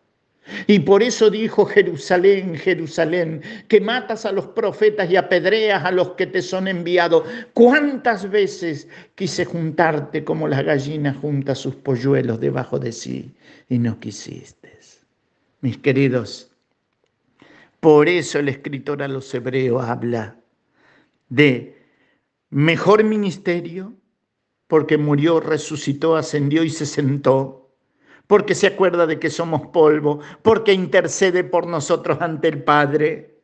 Y por eso dijo Jerusalén, Jerusalén, que matas a los profetas y apedreas a los que te son enviados. ¿Cuántas veces quise juntarte como la gallina junta sus polluelos debajo de sí y no quisiste? Mis queridos, por eso el escritor a los hebreos habla de mejor ministerio, porque murió, resucitó, ascendió y se sentó porque se acuerda de que somos polvo, porque intercede por nosotros ante el Padre,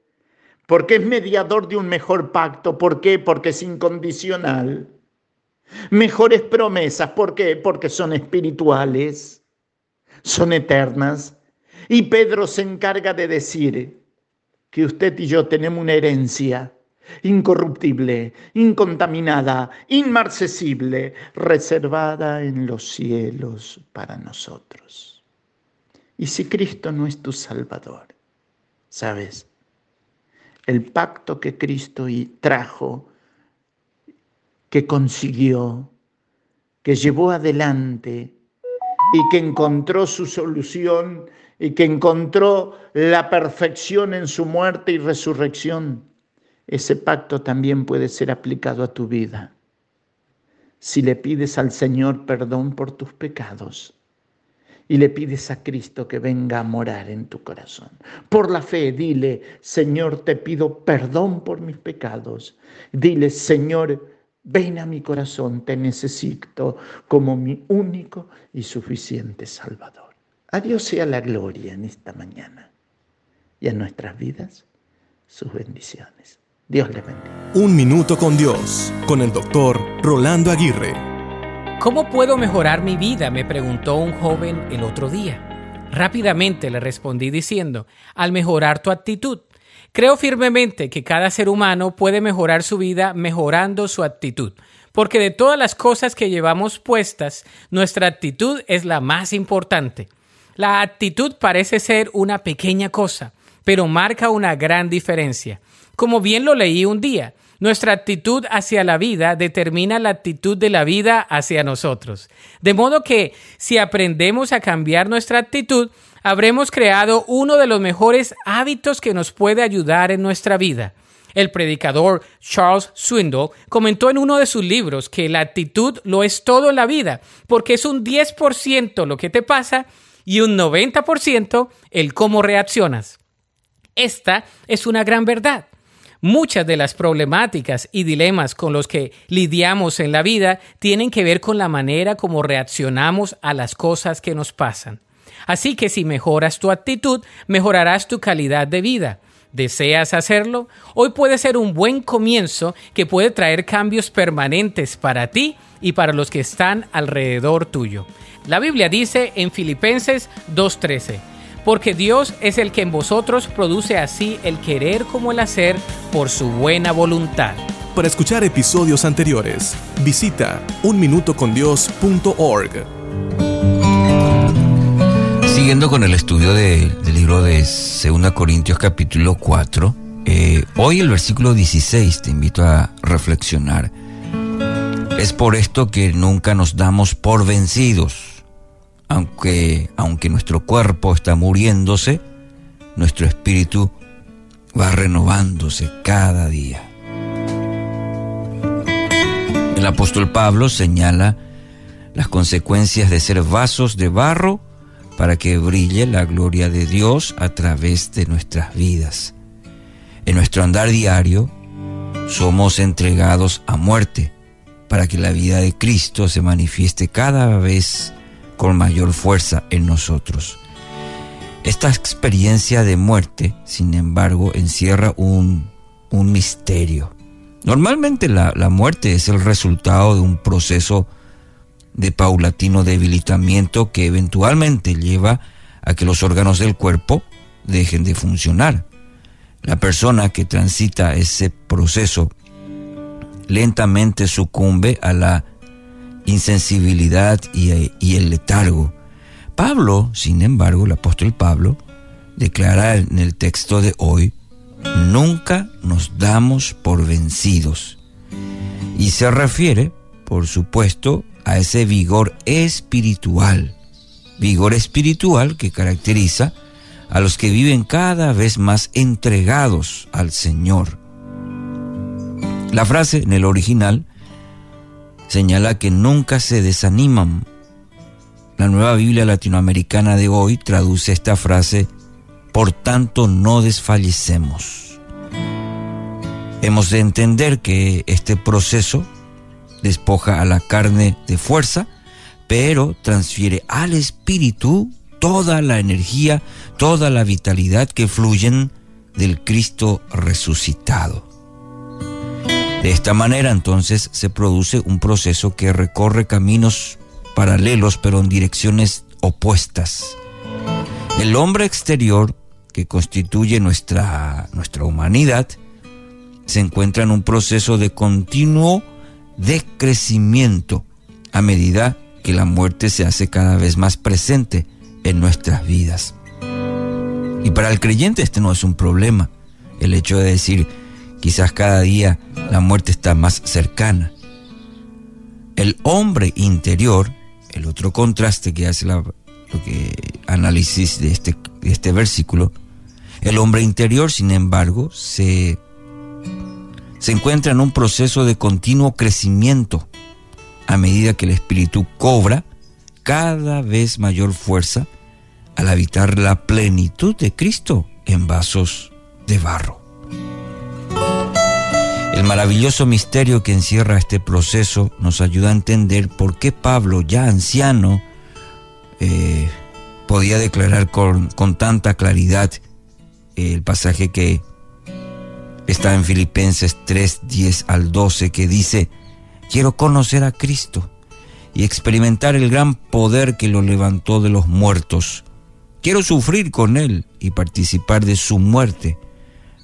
porque es mediador de un mejor pacto. ¿Por qué? Porque es incondicional. Mejores promesas, ¿por qué? Porque son espirituales, son eternas. Y Pedro se encarga de decir que usted y yo tenemos una herencia incorruptible, incontaminada, inmarcesible, reservada en los cielos para nosotros. Y si Cristo no es tu Salvador, ¿sabes? El pacto que Cristo trajo, que consiguió, que llevó adelante y que encontró su solución y que encontró la perfección en su muerte y resurrección, ese pacto también puede ser aplicado a tu vida. Si le pides al Señor perdón por tus pecados y le pides a Cristo que venga a morar en tu corazón. Por la fe, dile, Señor, te pido perdón por mis pecados. Dile, Señor, ven a mi corazón, te necesito como mi único y suficiente Salvador. A Dios sea la gloria en esta mañana y en nuestras vidas sus bendiciones. Dios bendiga. Un minuto con Dios, con el doctor Rolando Aguirre. ¿Cómo puedo mejorar mi vida? me preguntó un joven el otro día. Rápidamente le respondí diciendo, al mejorar tu actitud. Creo firmemente que cada ser humano puede mejorar su vida mejorando su actitud, porque de todas las cosas que llevamos puestas, nuestra actitud es la más importante. La actitud parece ser una pequeña cosa, pero marca una gran diferencia. Como bien lo leí un día, nuestra actitud hacia la vida determina la actitud de la vida hacia nosotros. De modo que si aprendemos a cambiar nuestra actitud, habremos creado uno de los mejores hábitos que nos puede ayudar en nuestra vida. El predicador Charles Swindoll comentó en uno de sus libros que la actitud lo es todo en la vida, porque es un 10% lo que te pasa y un 90% el cómo reaccionas. Esta es una gran verdad. Muchas de las problemáticas y dilemas con los que lidiamos en la vida tienen que ver con la manera como reaccionamos a las cosas que nos pasan. Así que si mejoras tu actitud, mejorarás tu calidad de vida. ¿Deseas hacerlo? Hoy puede ser un buen comienzo que puede traer cambios permanentes para ti y para los que están alrededor tuyo. La Biblia dice en Filipenses 2.13, porque Dios es el que en vosotros produce así el querer como el hacer por su buena voluntad. Para escuchar episodios anteriores, visita unminutocondios.org. Siguiendo con el estudio del libro de 2 Corintios capítulo 4, eh, hoy el versículo 16 te invito a reflexionar. Es por esto que nunca nos damos por vencidos aunque, aunque nuestro cuerpo está muriéndose, nuestro espíritu va renovándose cada día. El apóstol Pablo señala las consecuencias de ser vasos de barro para que brille la gloria de Dios a través de nuestras vidas. En nuestro andar diario somos entregados a muerte para que la vida de Cristo se manifieste cada vez con mayor fuerza en nosotros. Esta experiencia de muerte, sin embargo, encierra un, un misterio. Normalmente la, la muerte es el resultado de un proceso de paulatino debilitamiento que eventualmente lleva a que los órganos del cuerpo dejen de funcionar. La persona que transita ese proceso lentamente sucumbe a la insensibilidad y, el letargo. Pablo, sin embargo, el apóstol Pablo, declara en el texto de hoy, nunca nos damos por vencidos. Y se refiere, por supuesto, a ese vigor espiritual vigor espiritual que caracteriza a los que viven cada vez más entregados al Señor. La frase en el original señala que nunca se desaniman. La nueva Biblia latinoamericana de hoy traduce esta frase, por tanto no desfallecemos. Hemos de entender que este proceso despoja a la carne de fuerza, pero transfiere al espíritu toda la energía, toda la vitalidad que fluyen del Cristo resucitado. De esta manera entonces se produce un proceso que recorre caminos paralelos pero en direcciones opuestas. El hombre exterior que constituye nuestra, nuestra humanidad se encuentra en un proceso de continuo decrecimiento a medida que la muerte se hace cada vez más presente en nuestras vidas. Y para el creyente este no es un problema, el hecho de decir, quizás cada día la muerte está más cercana. El hombre interior, el otro contraste que hace la, que análisis de este, de este versículo, el hombre interior, sin embargo, se se encuentra en un proceso de continuo crecimiento a medida que el espíritu cobra cada vez mayor fuerza al habitar la plenitud de Cristo en vasos de barro. El maravilloso misterio que encierra este proceso nos ayuda a entender por qué Pablo, ya anciano, eh, podía declarar con, con tanta claridad el pasaje que está en Filipenses 3, 10 al 12, que dice, quiero conocer a Cristo y experimentar el gran poder que lo levantó de los muertos. Quiero sufrir con Él y participar de su muerte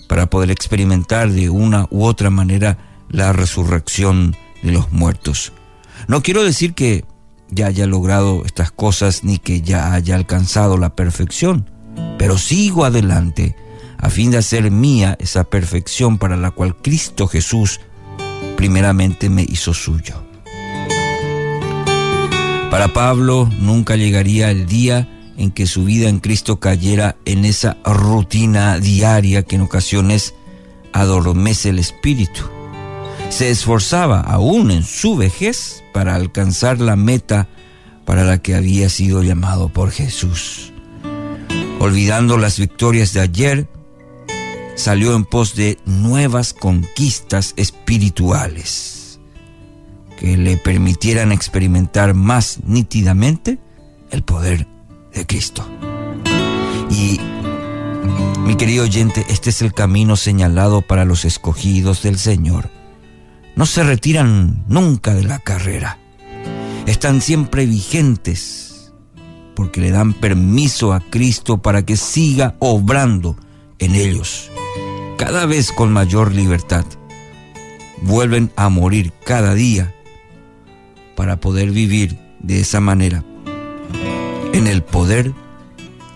para poder experimentar de una u otra manera la resurrección de los muertos. No quiero decir que ya haya logrado estas cosas ni que ya haya alcanzado la perfección, pero sigo adelante a fin de hacer mía esa perfección para la cual Cristo Jesús primeramente me hizo suyo. Para Pablo nunca llegaría el día en que su vida en Cristo cayera en esa rutina diaria que en ocasiones adormece el espíritu. Se esforzaba aún en su vejez para alcanzar la meta para la que había sido llamado por Jesús. Olvidando las victorias de ayer, salió en pos de nuevas conquistas espirituales que le permitieran experimentar más nítidamente el poder de Cristo. Y mi querido oyente, este es el camino señalado para los escogidos del Señor. No se retiran nunca de la carrera. Están siempre vigentes porque le dan permiso a Cristo para que siga obrando en ellos cada vez con mayor libertad. Vuelven a morir cada día para poder vivir de esa manera en el poder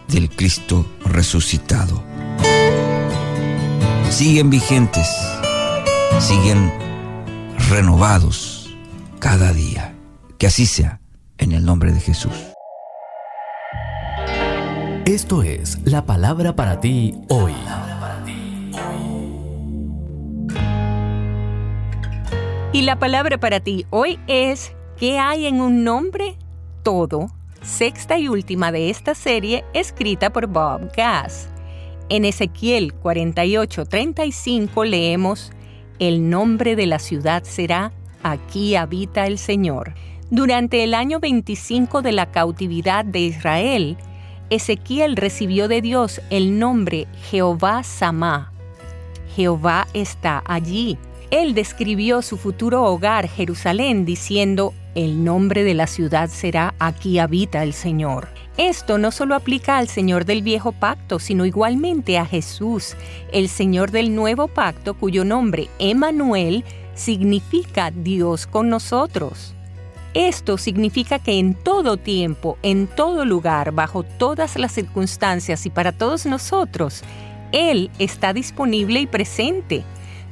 del Cristo resucitado. Siguen vigentes, siguen renovados cada día. Que así sea, en el nombre de Jesús. Esto es la palabra para ti hoy. Y la palabra para ti hoy es ¿qué hay en un nombre? Todo, sexta y última de esta serie escrita por Bob Gass. En Ezequiel 48:35 leemos, El nombre de la ciudad será Aquí habita el Señor. Durante el año 25 de la cautividad de Israel, Ezequiel recibió de Dios el nombre Jehová Samá. Jehová está allí él describió su futuro hogar, Jerusalén, diciendo, el nombre de la ciudad será Aquí habita el Señor. Esto no solo aplica al Señor del viejo pacto, sino igualmente a Jesús, el Señor del nuevo pacto, cuyo nombre, Emanuel, significa Dios con nosotros. Esto significa que en todo tiempo, en todo lugar, bajo todas las circunstancias y para todos nosotros, Él está disponible y presente.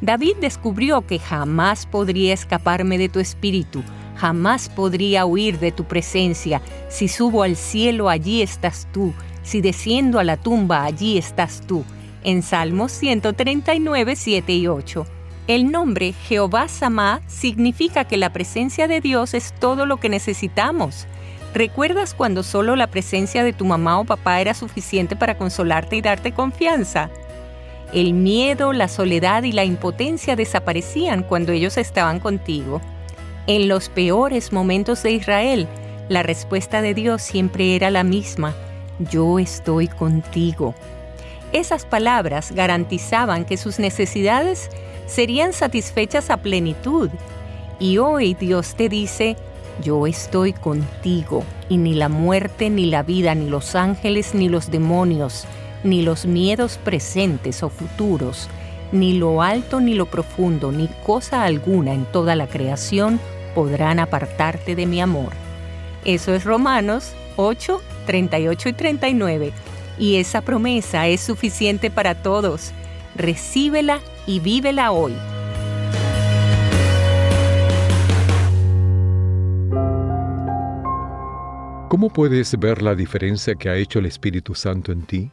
David descubrió que jamás podría escaparme de tu espíritu, Jamás podría huir de tu presencia. Si subo al cielo, allí estás tú. Si desciendo a la tumba, allí estás tú. En Salmos 139, 7 y 8. El nombre Jehová Samá significa que la presencia de Dios es todo lo que necesitamos. ¿Recuerdas cuando solo la presencia de tu mamá o papá era suficiente para consolarte y darte confianza? El miedo, la soledad y la impotencia desaparecían cuando ellos estaban contigo. En los peores momentos de Israel, la respuesta de Dios siempre era la misma, yo estoy contigo. Esas palabras garantizaban que sus necesidades serían satisfechas a plenitud. Y hoy Dios te dice, yo estoy contigo, y ni la muerte, ni la vida, ni los ángeles, ni los demonios, ni los miedos presentes o futuros, ni lo alto ni lo profundo, ni cosa alguna en toda la creación podrán apartarte de mi amor. Eso es Romanos 8, 38 y 39. Y esa promesa es suficiente para todos. Recíbela y vívela hoy. ¿Cómo puedes ver la diferencia que ha hecho el Espíritu Santo en ti?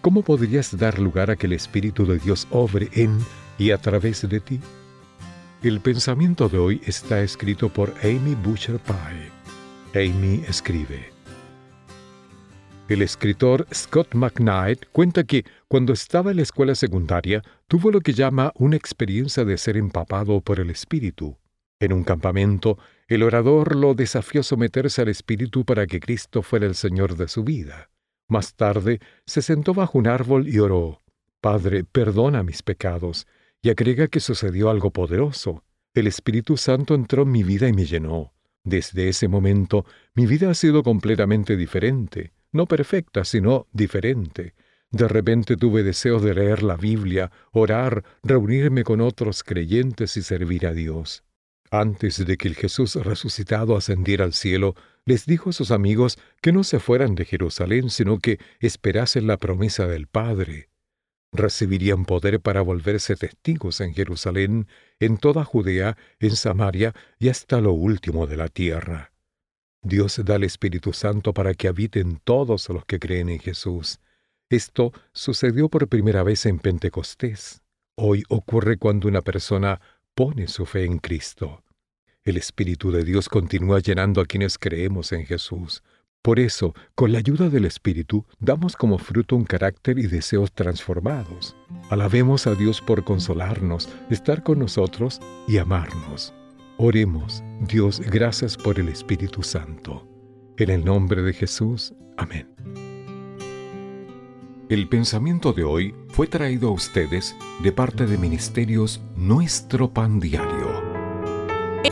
¿Cómo podrías dar lugar a que el Espíritu de Dios obre en y a través de ti? El pensamiento de hoy está escrito por Amy Butcher Pye. Amy escribe. El escritor Scott McKnight cuenta que cuando estaba en la escuela secundaria tuvo lo que llama una experiencia de ser empapado por el Espíritu. En un campamento, el orador lo desafió a someterse al Espíritu para que Cristo fuera el Señor de su vida. Más tarde, se sentó bajo un árbol y oró, Padre, perdona mis pecados, y agrega que sucedió algo poderoso. El Espíritu Santo entró en mi vida y me llenó. Desde ese momento, mi vida ha sido completamente diferente, no perfecta, sino diferente. De repente tuve deseos de leer la Biblia, orar, reunirme con otros creyentes y servir a Dios. Antes de que el Jesús resucitado ascendiera al cielo, les dijo a sus amigos que no se fueran de Jerusalén, sino que esperasen la promesa del Padre. Recibirían poder para volverse testigos en Jerusalén, en toda Judea, en Samaria y hasta lo último de la tierra. Dios da el Espíritu Santo para que habiten todos los que creen en Jesús. Esto sucedió por primera vez en Pentecostés. Hoy ocurre cuando una persona pone su fe en Cristo. El Espíritu de Dios continúa llenando a quienes creemos en Jesús. Por eso, con la ayuda del Espíritu, damos como fruto un carácter y deseos transformados. Alabemos a Dios por consolarnos, estar con nosotros y amarnos. Oremos, Dios, gracias por el Espíritu Santo. En el nombre de Jesús, amén. El pensamiento de hoy fue traído a ustedes de parte de Ministerios Nuestro Pan Diario.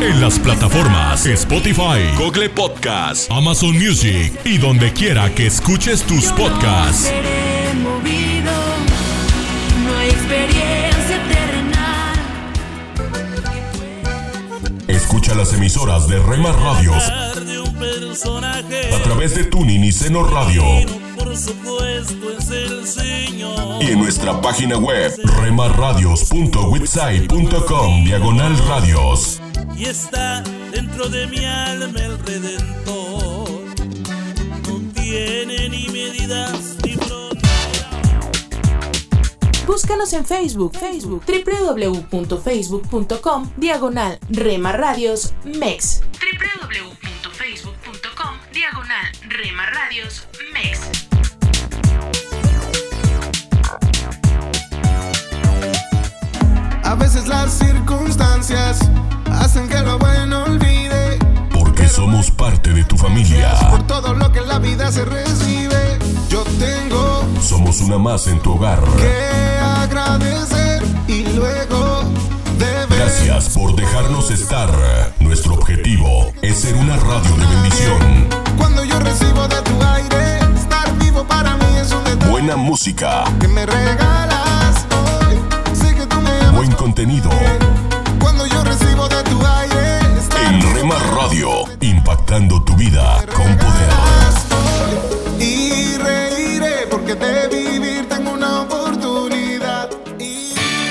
En las plataformas Spotify, Google Podcast, Amazon Music y donde quiera que escuches tus podcasts. Escucha las emisoras de Rema Radios a través de Tuning y Seno Radio Por supuesto es el Señor. y en nuestra página web remarradios.witsai.com diagonal radios. Y está dentro de mi alma el Redentor. No tiene ni medidas ni Búscanos en Facebook, Facebook, www.facebook.com, diagonal Rema Radios MEX. www.facebook.com, diagonal Rema Radios MEX. A veces las circunstancias hacen que lo bueno olvide. Porque somos parte de tu familia. Por todo lo que en la vida se recibe, yo tengo Somos una más en tu hogar. que agradecer y luego deber. Gracias por dejarnos estar. Nuestro objetivo es ser una radio de bendición. Cuando yo recibo de tu aire, estar vivo para mí es un detalle Buena música, que me regalas buen contenido. Cuando yo recibo de tu aire, En Rema Radio, impactando tu vida con poder. y reiré porque de vivir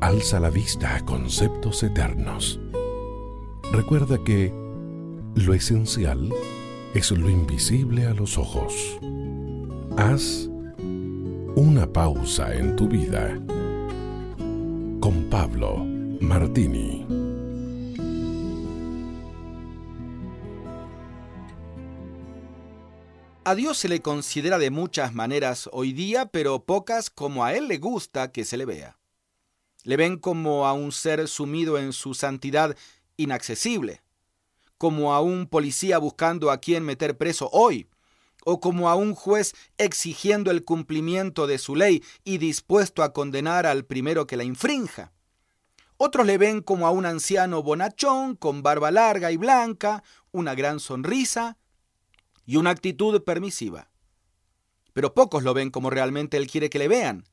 Alza la vista a conceptos eternos. Recuerda que lo esencial es lo invisible a los ojos. Haz una pausa en tu vida. Con Pablo Martini. A Dios se le considera de muchas maneras hoy día, pero pocas como a Él le gusta que se le vea. Le ven como a un ser sumido en su santidad inaccesible, como a un policía buscando a quien meter preso hoy, o como a un juez exigiendo el cumplimiento de su ley y dispuesto a condenar al primero que la infrinja. Otros le ven como a un anciano bonachón con barba larga y blanca, una gran sonrisa y una actitud permisiva. Pero pocos lo ven como realmente Él quiere que le vean.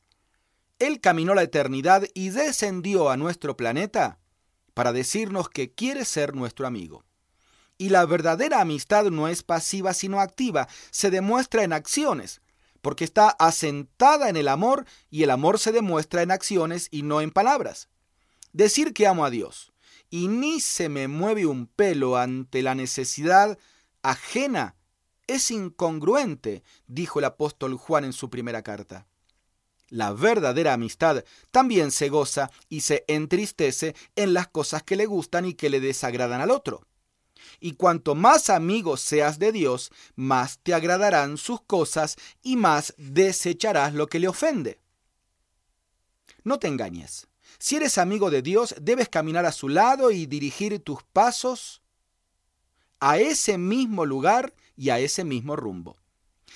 Él caminó la eternidad y descendió a nuestro planeta para decirnos que quiere ser nuestro amigo. Y la verdadera amistad no es pasiva sino activa, se demuestra en acciones, porque está asentada en el amor y el amor se demuestra en acciones y no en palabras. Decir que amo a Dios y ni se me mueve un pelo ante la necesidad ajena es incongruente, dijo el apóstol Juan en su primera carta. La verdadera amistad también se goza y se entristece en las cosas que le gustan y que le desagradan al otro. Y cuanto más amigo seas de Dios, más te agradarán sus cosas y más desecharás lo que le ofende. No te engañes. Si eres amigo de Dios, debes caminar a su lado y dirigir tus pasos a ese mismo lugar y a ese mismo rumbo.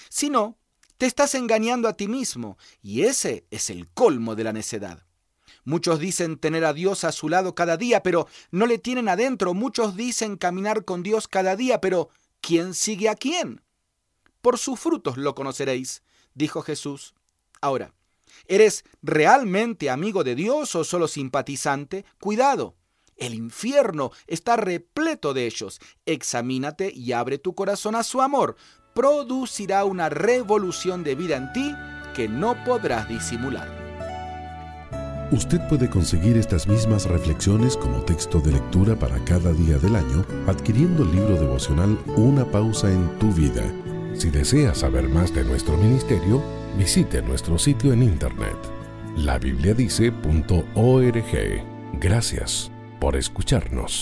Si no, te estás engañando a ti mismo y ese es el colmo de la necedad. Muchos dicen tener a Dios a su lado cada día, pero no le tienen adentro. Muchos dicen caminar con Dios cada día, pero ¿quién sigue a quién? Por sus frutos lo conoceréis, dijo Jesús. Ahora, ¿eres realmente amigo de Dios o solo simpatizante? Cuidado. El infierno está repleto de ellos. Examínate y abre tu corazón a su amor. Producirá una revolución de vida en ti que no podrás disimular. Usted puede conseguir estas mismas reflexiones como texto de lectura para cada día del año adquiriendo el libro devocional Una pausa en tu vida. Si desea saber más de nuestro ministerio, visite nuestro sitio en internet labibliadice.org. Gracias por escucharnos.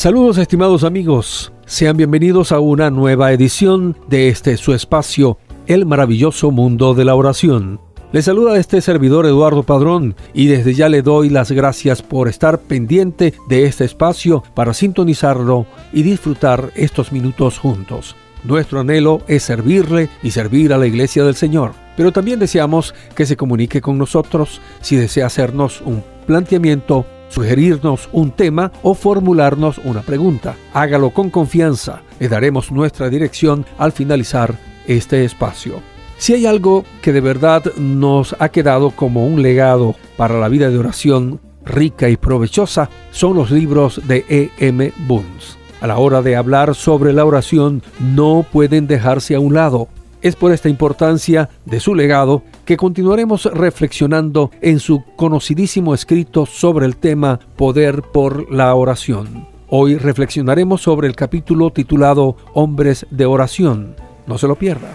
Saludos estimados amigos, sean bienvenidos a una nueva edición de este su espacio, El maravilloso mundo de la oración. Les saluda este servidor Eduardo Padrón y desde ya le doy las gracias por estar pendiente de este espacio para sintonizarlo y disfrutar estos minutos juntos. Nuestro anhelo es servirle y servir a la iglesia del Señor, pero también deseamos que se comunique con nosotros si desea hacernos un planteamiento sugerirnos un tema o formularnos una pregunta. Hágalo con confianza. Le daremos nuestra dirección al finalizar este espacio. Si hay algo que de verdad nos ha quedado como un legado para la vida de oración rica y provechosa, son los libros de E. M. Boons. A la hora de hablar sobre la oración, no pueden dejarse a un lado. Es por esta importancia de su legado que continuaremos reflexionando en su conocidísimo escrito sobre el tema Poder por la oración. Hoy reflexionaremos sobre el capítulo titulado Hombres de oración. No se lo pierda.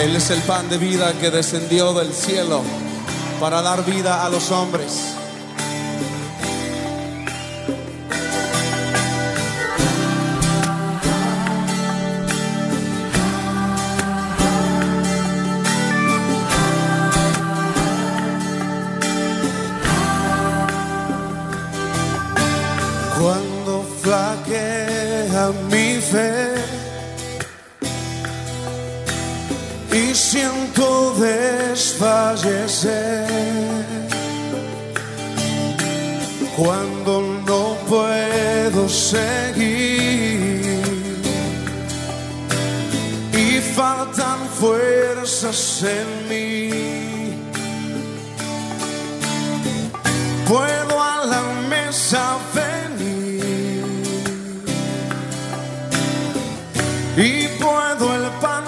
Él es el pan de vida que descendió del cielo para dar vida a los hombres. Siento desfallecer, cuando no puedo seguir. Y faltan fuerzas en mí, puedo a la mesa venir. Y puedo el pan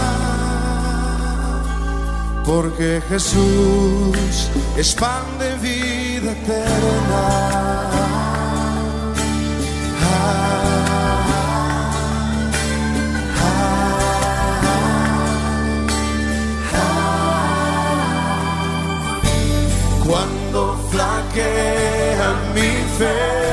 Porque Jesús es pan de vida eterna. Cuando flaquea mi fe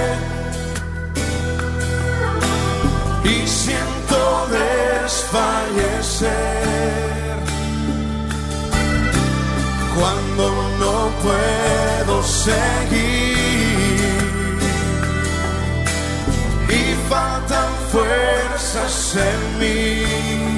puedo seguir y faltan fuerzas en mí.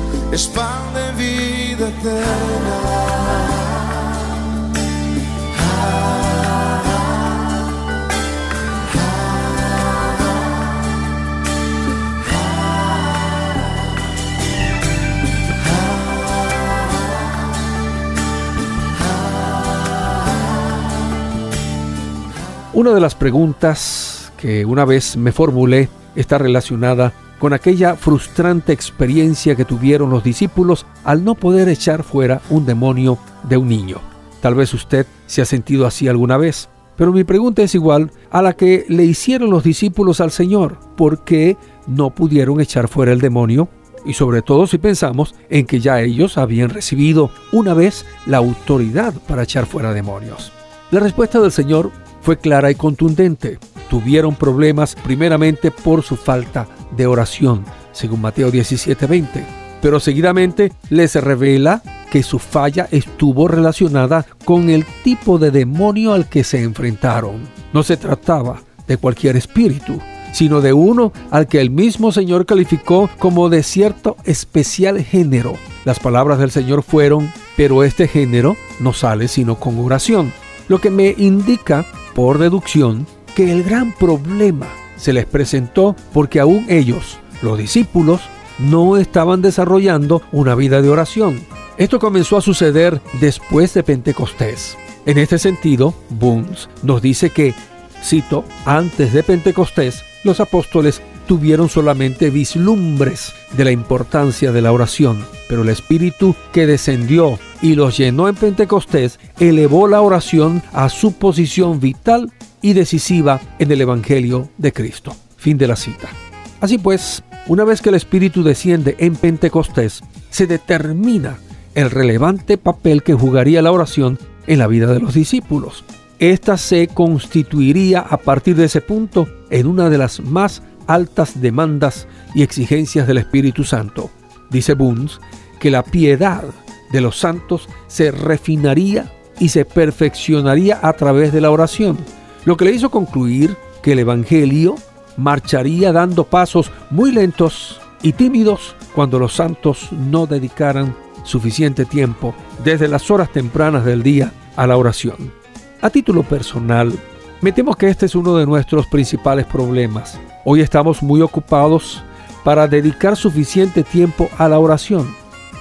es pan de vida eterna. Una de las preguntas que una vez me formulé está relacionada con aquella frustrante experiencia que tuvieron los discípulos al no poder echar fuera un demonio de un niño. Tal vez usted se ha sentido así alguna vez. Pero mi pregunta es igual a la que le hicieron los discípulos al Señor. ¿Por qué no pudieron echar fuera el demonio? Y sobre todo si pensamos en que ya ellos habían recibido una vez la autoridad para echar fuera demonios. La respuesta del Señor fue clara y contundente. Tuvieron problemas primeramente por su falta de oración, según Mateo 17:20. Pero seguidamente les revela que su falla estuvo relacionada con el tipo de demonio al que se enfrentaron. No se trataba de cualquier espíritu, sino de uno al que el mismo Señor calificó como de cierto especial género. Las palabras del Señor fueron, pero este género no sale sino con oración, lo que me indica, por deducción, que el gran problema se les presentó porque aún ellos, los discípulos, no estaban desarrollando una vida de oración. Esto comenzó a suceder después de Pentecostés. En este sentido, Bunz nos dice que, cito, antes de Pentecostés, los apóstoles tuvieron solamente vislumbres de la importancia de la oración, pero el Espíritu que descendió y los llenó en Pentecostés elevó la oración a su posición vital y decisiva en el Evangelio de Cristo. Fin de la cita. Así pues, una vez que el Espíritu desciende en Pentecostés, se determina el relevante papel que jugaría la oración en la vida de los discípulos. Esta se constituiría a partir de ese punto en una de las más altas demandas y exigencias del Espíritu Santo. Dice Bunz que la piedad de los santos se refinaría y se perfeccionaría a través de la oración, lo que le hizo concluir que el Evangelio marcharía dando pasos muy lentos y tímidos cuando los santos no dedicaran suficiente tiempo desde las horas tempranas del día a la oración. A título personal, me temo que este es uno de nuestros principales problemas. Hoy estamos muy ocupados para dedicar suficiente tiempo a la oración.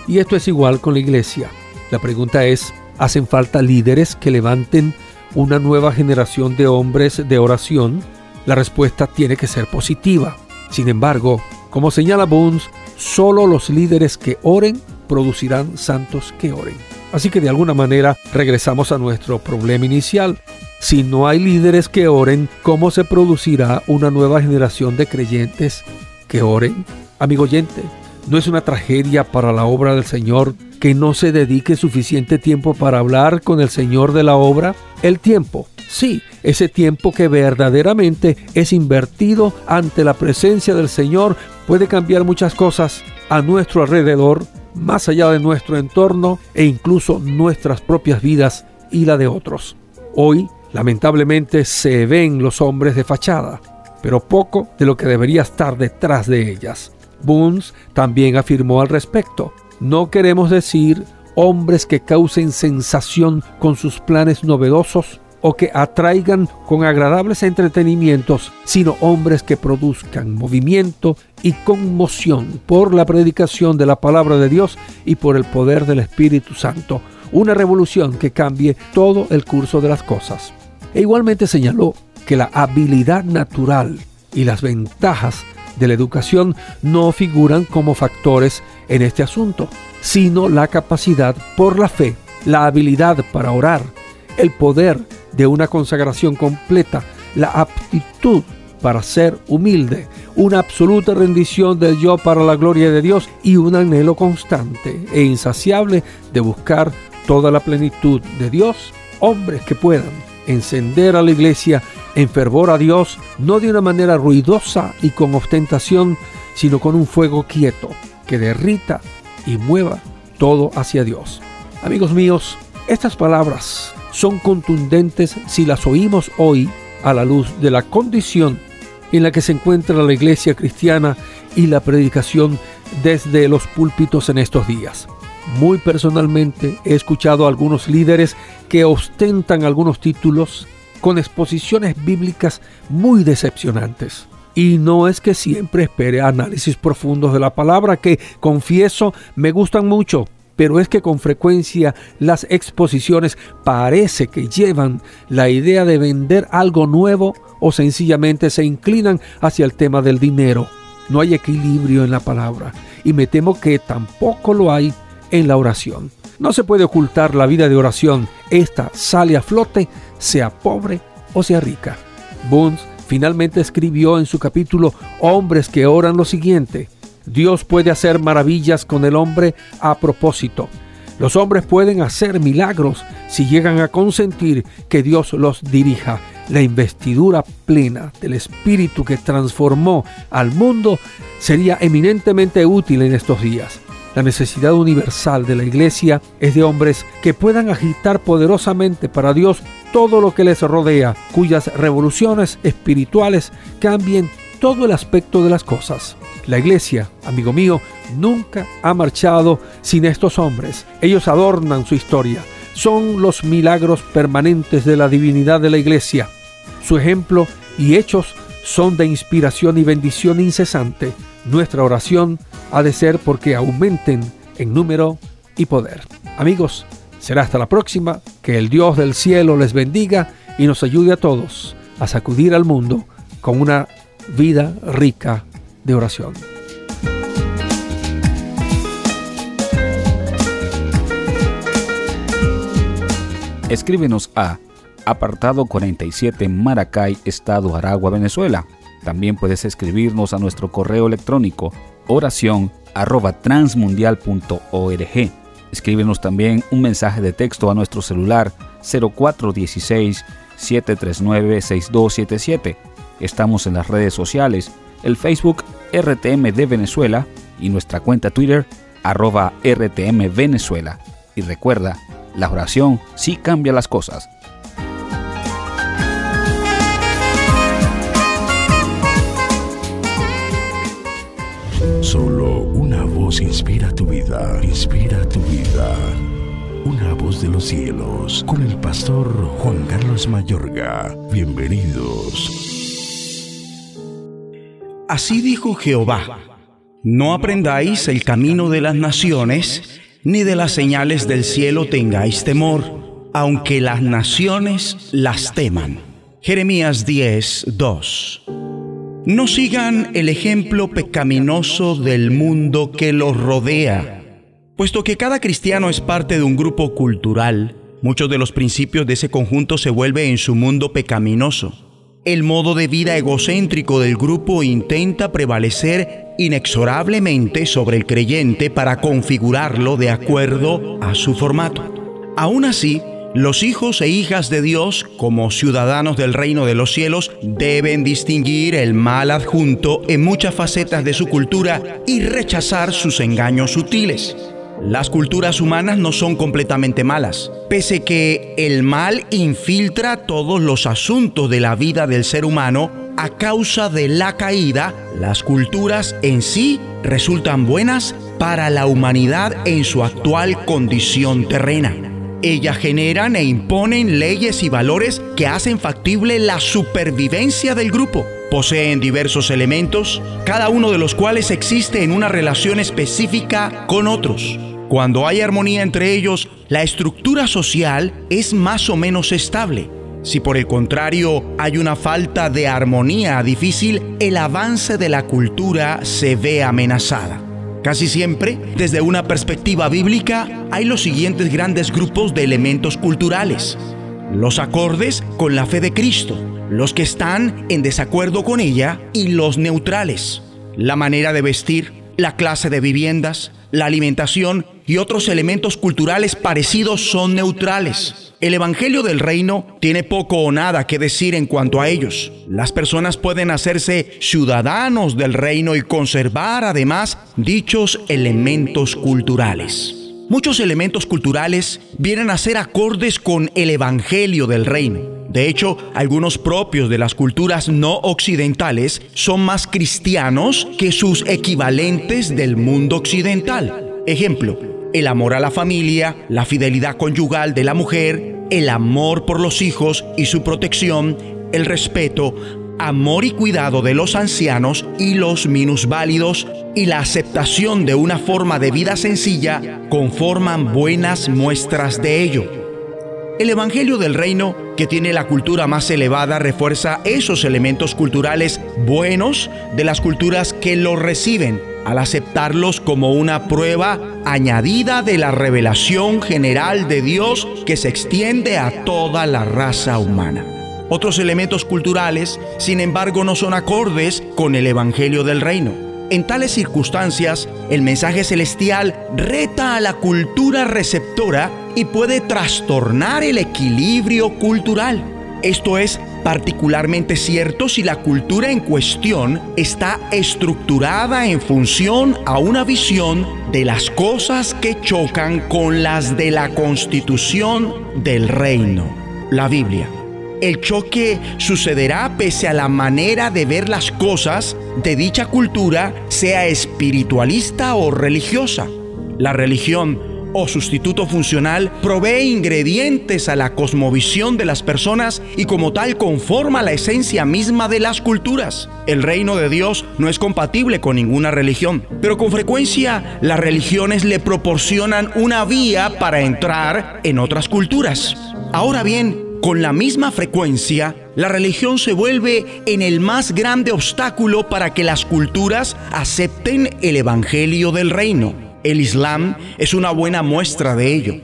Y esto es igual con la iglesia. La pregunta es, ¿hacen falta líderes que levanten una nueva generación de hombres de oración? La respuesta tiene que ser positiva. Sin embargo, como señala Bones, solo los líderes que oren producirán santos que oren. Así que de alguna manera regresamos a nuestro problema inicial. Si no hay líderes que oren, ¿cómo se producirá una nueva generación de creyentes que oren? Amigo oyente, ¿no es una tragedia para la obra del Señor que no se dedique suficiente tiempo para hablar con el Señor de la obra? El tiempo, sí, ese tiempo que verdaderamente es invertido ante la presencia del Señor puede cambiar muchas cosas a nuestro alrededor más allá de nuestro entorno e incluso nuestras propias vidas y la de otros. Hoy, lamentablemente, se ven los hombres de fachada, pero poco de lo que debería estar detrás de ellas. Boons también afirmó al respecto, no queremos decir hombres que causen sensación con sus planes novedosos o que atraigan con agradables entretenimientos, sino hombres que produzcan movimiento y conmoción por la predicación de la palabra de Dios y por el poder del Espíritu Santo, una revolución que cambie todo el curso de las cosas. E igualmente señaló que la habilidad natural y las ventajas de la educación no figuran como factores en este asunto, sino la capacidad por la fe, la habilidad para orar, el poder de una consagración completa, la aptitud para ser humilde, una absoluta rendición del yo para la gloria de Dios y un anhelo constante e insaciable de buscar toda la plenitud de Dios, hombres que puedan encender a la iglesia en fervor a Dios, no de una manera ruidosa y con ostentación, sino con un fuego quieto que derrita y mueva todo hacia Dios. Amigos míos, estas palabras son contundentes si las oímos hoy a la luz de la condición en la que se encuentra la iglesia cristiana y la predicación desde los púlpitos en estos días. Muy personalmente he escuchado a algunos líderes que ostentan algunos títulos con exposiciones bíblicas muy decepcionantes. Y no es que siempre espere análisis profundos de la palabra que, confieso, me gustan mucho, pero es que con frecuencia las exposiciones parece que llevan la idea de vender algo nuevo o sencillamente se inclinan hacia el tema del dinero. No hay equilibrio en la palabra y me temo que tampoco lo hay en la oración. No se puede ocultar la vida de oración. Esta sale a flote, sea pobre o sea rica. Bunz finalmente escribió en su capítulo Hombres que oran lo siguiente, Dios puede hacer maravillas con el hombre a propósito. Los hombres pueden hacer milagros si llegan a consentir que Dios los dirija. La investidura plena del Espíritu que transformó al mundo sería eminentemente útil en estos días. La necesidad universal de la Iglesia es de hombres que puedan agitar poderosamente para Dios todo lo que les rodea, cuyas revoluciones espirituales cambien todo el aspecto de las cosas. La iglesia, amigo mío, nunca ha marchado sin estos hombres. Ellos adornan su historia. Son los milagros permanentes de la divinidad de la iglesia. Su ejemplo y hechos son de inspiración y bendición incesante. Nuestra oración ha de ser porque aumenten en número y poder. Amigos, será hasta la próxima. Que el Dios del cielo les bendiga y nos ayude a todos a sacudir al mundo con una vida rica de oración. Escríbenos a apartado 47 Maracay, Estado Aragua, Venezuela. También puedes escribirnos a nuestro correo electrónico oración arroba transmundial.org. Escríbenos también un mensaje de texto a nuestro celular 0416 739 6277. Estamos en las redes sociales el Facebook RTM de Venezuela y nuestra cuenta Twitter arroba RTM Venezuela. Y recuerda, la oración sí cambia las cosas. Solo una voz inspira tu vida, inspira tu vida. Una voz de los cielos, con el pastor Juan Carlos Mayorga. Bienvenidos. Así dijo Jehová, no aprendáis el camino de las naciones, ni de las señales del cielo tengáis temor, aunque las naciones las teman. Jeremías 10, 2. No sigan el ejemplo pecaminoso del mundo que los rodea, puesto que cada cristiano es parte de un grupo cultural. Muchos de los principios de ese conjunto se vuelven en su mundo pecaminoso. El modo de vida egocéntrico del grupo intenta prevalecer inexorablemente sobre el creyente para configurarlo de acuerdo a su formato. Aún así, los hijos e hijas de Dios, como ciudadanos del reino de los cielos, deben distinguir el mal adjunto en muchas facetas de su cultura y rechazar sus engaños sutiles. Las culturas humanas no son completamente malas, pese que el mal infiltra todos los asuntos de la vida del ser humano a causa de la caída, las culturas en sí resultan buenas para la humanidad en su actual condición terrena. Ellas generan e imponen leyes y valores que hacen factible la supervivencia del grupo. Poseen diversos elementos, cada uno de los cuales existe en una relación específica con otros. Cuando hay armonía entre ellos, la estructura social es más o menos estable. Si por el contrario hay una falta de armonía difícil, el avance de la cultura se ve amenazada. Casi siempre, desde una perspectiva bíblica, hay los siguientes grandes grupos de elementos culturales. Los acordes con la fe de Cristo, los que están en desacuerdo con ella y los neutrales. La manera de vestir, la clase de viviendas, la alimentación y otros elementos culturales parecidos son neutrales. El Evangelio del Reino tiene poco o nada que decir en cuanto a ellos. Las personas pueden hacerse ciudadanos del reino y conservar además dichos elementos culturales. Muchos elementos culturales vienen a ser acordes con el Evangelio del Reino. De hecho, algunos propios de las culturas no occidentales son más cristianos que sus equivalentes del mundo occidental. Ejemplo, el amor a la familia, la fidelidad conyugal de la mujer, el amor por los hijos y su protección, el respeto, amor y cuidado de los ancianos y los minusválidos y la aceptación de una forma de vida sencilla conforman buenas muestras de ello. El Evangelio del Reino, que tiene la cultura más elevada, refuerza esos elementos culturales buenos de las culturas que lo reciben, al aceptarlos como una prueba añadida de la revelación general de Dios que se extiende a toda la raza humana. Otros elementos culturales, sin embargo, no son acordes con el Evangelio del Reino. En tales circunstancias, el mensaje celestial reta a la cultura receptora y puede trastornar el equilibrio cultural. Esto es particularmente cierto si la cultura en cuestión está estructurada en función a una visión de las cosas que chocan con las de la constitución del reino, la Biblia. El choque sucederá pese a la manera de ver las cosas de dicha cultura, sea espiritualista o religiosa. La religión o sustituto funcional provee ingredientes a la cosmovisión de las personas y como tal conforma la esencia misma de las culturas. El reino de Dios no es compatible con ninguna religión, pero con frecuencia las religiones le proporcionan una vía para entrar en otras culturas. Ahora bien, con la misma frecuencia, la religión se vuelve en el más grande obstáculo para que las culturas acepten el Evangelio del Reino. El Islam es una buena muestra de ello.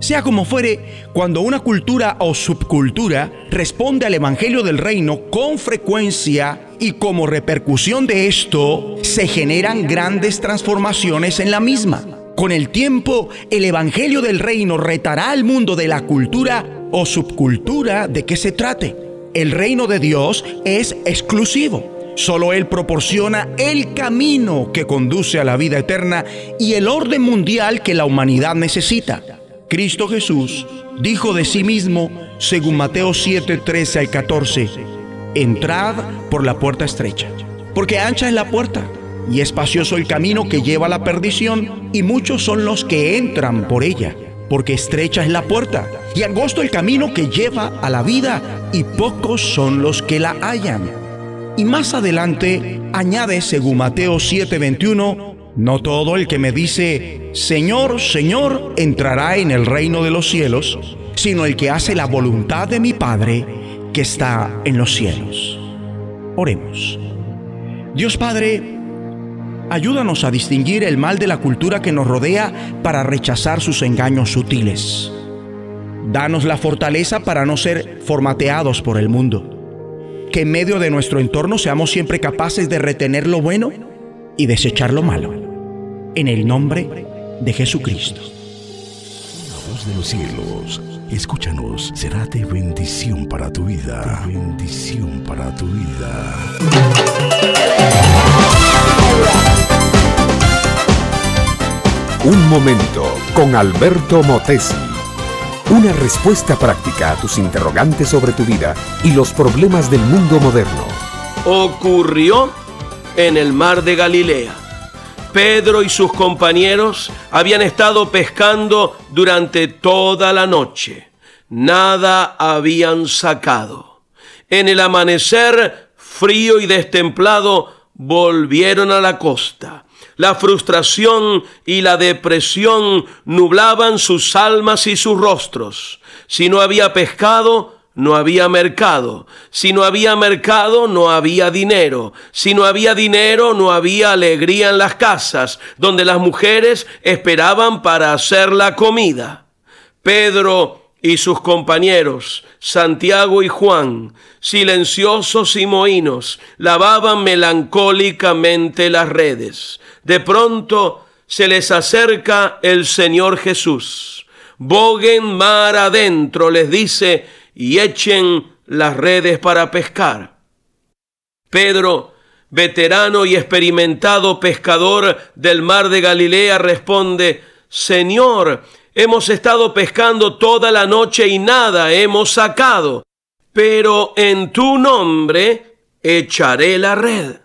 Sea como fuere, cuando una cultura o subcultura responde al Evangelio del Reino con frecuencia y como repercusión de esto, se generan grandes transformaciones en la misma. Con el tiempo, el Evangelio del Reino retará al mundo de la cultura o subcultura de que se trate. El reino de Dios es exclusivo Solo Él proporciona el camino que conduce a la vida eterna y el orden mundial que la humanidad necesita. Cristo Jesús dijo de sí mismo, según Mateo 7, 13 al 14, entrad por la puerta estrecha, porque ancha es la puerta y espacioso el camino que lleva a la perdición, y muchos son los que entran por ella, porque estrecha es la puerta y angosto el camino que lleva a la vida, y pocos son los que la hallan. Y más adelante añade, según Mateo 7:21, no todo el que me dice, Señor, Señor, entrará en el reino de los cielos, sino el que hace la voluntad de mi Padre que está en los cielos. Oremos. Dios Padre, ayúdanos a distinguir el mal de la cultura que nos rodea para rechazar sus engaños sutiles. Danos la fortaleza para no ser formateados por el mundo que en medio de nuestro entorno seamos siempre capaces de retener lo bueno y desechar lo malo. En el nombre de Jesucristo. La voz de los cielos, escúchanos, será de bendición para tu vida. Bendición para tu vida. Un momento con Alberto Motesi. Una respuesta práctica a tus interrogantes sobre tu vida y los problemas del mundo moderno. Ocurrió en el mar de Galilea. Pedro y sus compañeros habían estado pescando durante toda la noche. Nada habían sacado. En el amanecer, frío y destemplado, volvieron a la costa la frustración y la depresión nublaban sus almas y sus rostros. Si no había pescado, no había mercado. Si no había mercado, no había dinero. Si no había dinero, no había alegría en las casas, donde las mujeres esperaban para hacer la comida. Pedro y sus compañeros, Santiago y Juan, silenciosos y mohínos, lavaban melancólicamente las redes. De pronto se les acerca el Señor Jesús. Boguen mar adentro, les dice, y echen las redes para pescar. Pedro, veterano y experimentado pescador del mar de Galilea, responde, Señor, hemos estado pescando toda la noche y nada hemos sacado, pero en tu nombre echaré la red.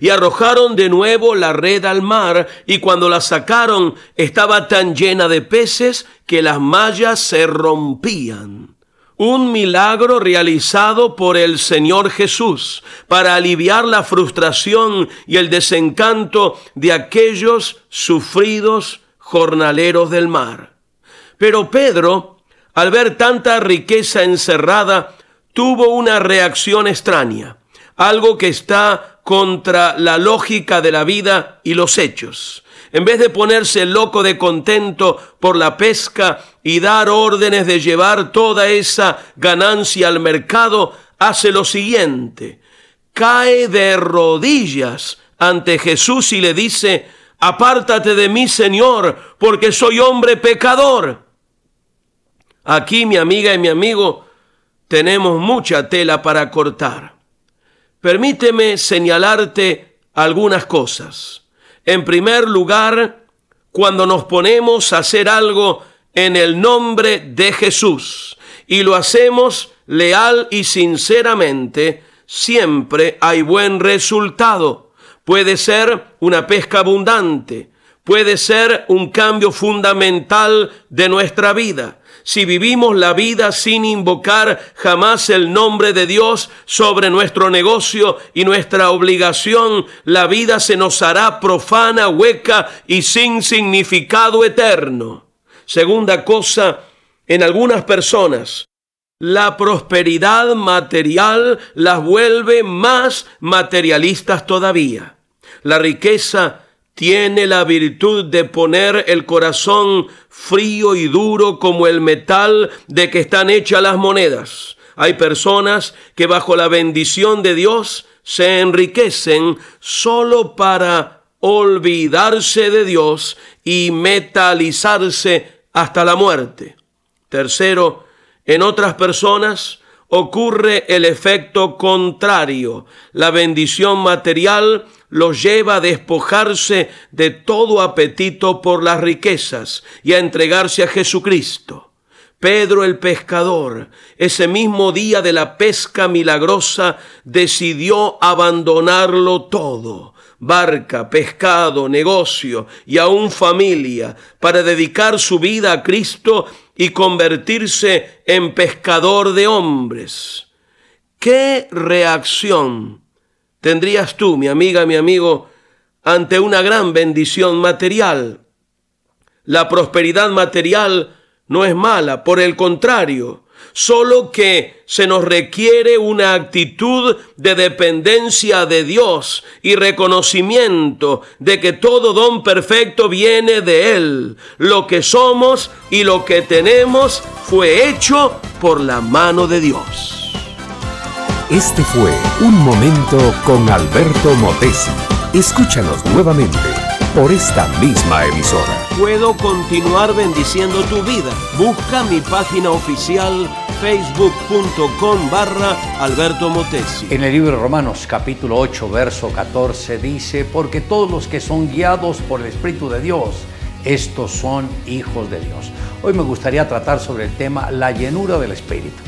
Y arrojaron de nuevo la red al mar, y cuando la sacaron estaba tan llena de peces que las mallas se rompían. Un milagro realizado por el Señor Jesús para aliviar la frustración y el desencanto de aquellos sufridos jornaleros del mar. Pero Pedro, al ver tanta riqueza encerrada, tuvo una reacción extraña, algo que está contra la lógica de la vida y los hechos. En vez de ponerse loco de contento por la pesca y dar órdenes de llevar toda esa ganancia al mercado, hace lo siguiente. Cae de rodillas ante Jesús y le dice, apártate de mí, Señor, porque soy hombre pecador. Aquí, mi amiga y mi amigo, tenemos mucha tela para cortar. Permíteme señalarte algunas cosas. En primer lugar, cuando nos ponemos a hacer algo en el nombre de Jesús y lo hacemos leal y sinceramente, siempre hay buen resultado. Puede ser una pesca abundante, puede ser un cambio fundamental de nuestra vida si vivimos la vida sin invocar jamás el nombre de Dios sobre nuestro negocio y nuestra obligación, la vida se nos hará profana, hueca y sin significado eterno. Segunda cosa, en algunas personas, la prosperidad material las vuelve más materialistas todavía. La riqueza tiene la virtud de poner el corazón frío y duro como el metal de que están hechas las monedas. Hay personas que bajo la bendición de Dios se enriquecen solo para olvidarse de Dios y metalizarse hasta la muerte. Tercero, en otras personas ocurre el efecto contrario. La bendición material los lleva a despojarse de todo apetito por las riquezas y a entregarse a Jesucristo. Pedro el pescador, ese mismo día de la pesca milagrosa, decidió abandonarlo todo, barca, pescado, negocio y aún familia, para dedicar su vida a Cristo y convertirse en pescador de hombres. ¿Qué reacción tendrías tú, mi amiga, mi amigo, ante una gran bendición material. La prosperidad material no es mala, por el contrario, solo que se nos requiere una actitud de dependencia de Dios y reconocimiento de que todo don perfecto viene de Él. Lo que somos y lo que tenemos fue hecho por la mano de Dios. Este fue Un Momento con Alberto Motesi. Escúchanos nuevamente por esta misma emisora. Puedo continuar bendiciendo tu vida. Busca mi página oficial facebook.com barra Alberto Motesi. En el libro de Romanos capítulo 8 verso 14 dice, porque todos los que son guiados por el Espíritu de Dios, estos son hijos de Dios. Hoy me gustaría tratar sobre el tema la llenura del Espíritu.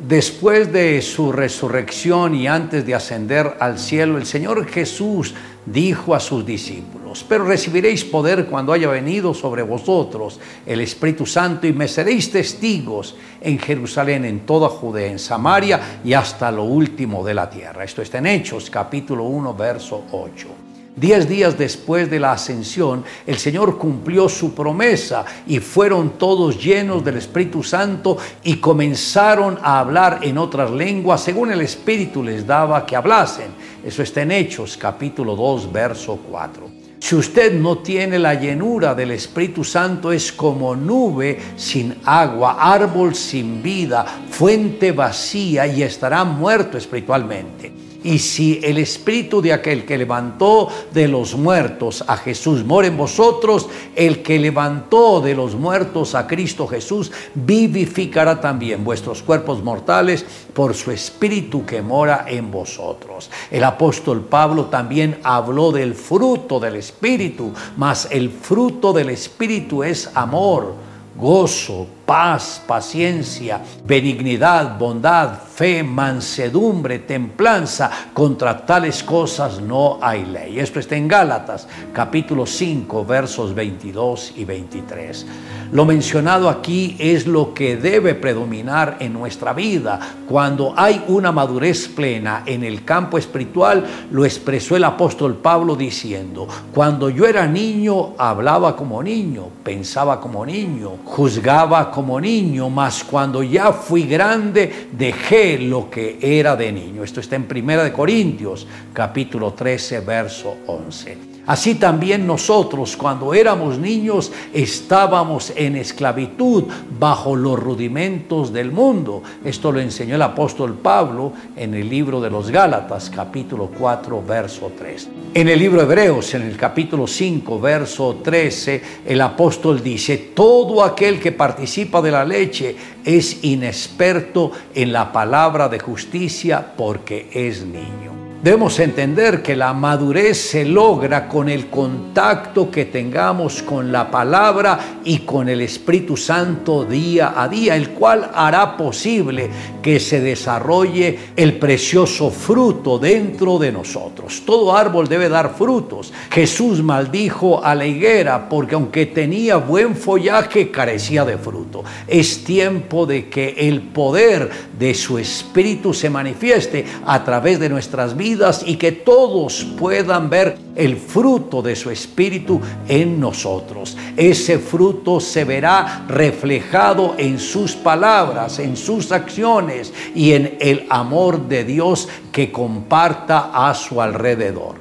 Después de su resurrección y antes de ascender al cielo, el Señor Jesús dijo a sus discípulos, pero recibiréis poder cuando haya venido sobre vosotros el Espíritu Santo y me seréis testigos en Jerusalén, en toda Judea, en Samaria y hasta lo último de la tierra. Esto está en Hechos capítulo 1, verso 8. Diez días después de la ascensión, el Señor cumplió su promesa y fueron todos llenos del Espíritu Santo y comenzaron a hablar en otras lenguas según el Espíritu les daba que hablasen. Eso está en Hechos capítulo 2, verso 4. Si usted no tiene la llenura del Espíritu Santo, es como nube sin agua, árbol sin vida, fuente vacía y estará muerto espiritualmente. Y si el espíritu de aquel que levantó de los muertos a Jesús mora en vosotros, el que levantó de los muertos a Cristo Jesús vivificará también vuestros cuerpos mortales por su espíritu que mora en vosotros. El apóstol Pablo también habló del fruto del espíritu, mas el fruto del espíritu es amor, gozo, paz, paciencia, benignidad, bondad, fe, mansedumbre, templanza. Contra tales cosas no hay ley. Esto está en Gálatas capítulo 5 versos 22 y 23. Lo mencionado aquí es lo que debe predominar en nuestra vida. Cuando hay una madurez plena en el campo espiritual, lo expresó el apóstol Pablo diciendo, cuando yo era niño, hablaba como niño, pensaba como niño, juzgaba como niño, mas cuando ya fui grande dejé lo que era de niño. Esto está en 1 Corintios capítulo 13, verso 11. Así también nosotros cuando éramos niños estábamos en esclavitud bajo los rudimentos del mundo. Esto lo enseñó el apóstol Pablo en el libro de los Gálatas capítulo 4 verso 3. En el libro de Hebreos en el capítulo 5 verso 13 el apóstol dice, todo aquel que participa de la leche es inexperto en la palabra de justicia porque es niño. Debemos entender que la madurez se logra con el contacto que tengamos con la palabra y con el Espíritu Santo día a día, el cual hará posible que se desarrolle el precioso fruto dentro de nosotros. Todo árbol debe dar frutos. Jesús maldijo a la higuera porque aunque tenía buen follaje, carecía de fruto. Es tiempo de que el poder de su Espíritu se manifieste a través de nuestras vidas y que todos puedan ver el fruto de su espíritu en nosotros. Ese fruto se verá reflejado en sus palabras, en sus acciones y en el amor de Dios que comparta a su alrededor.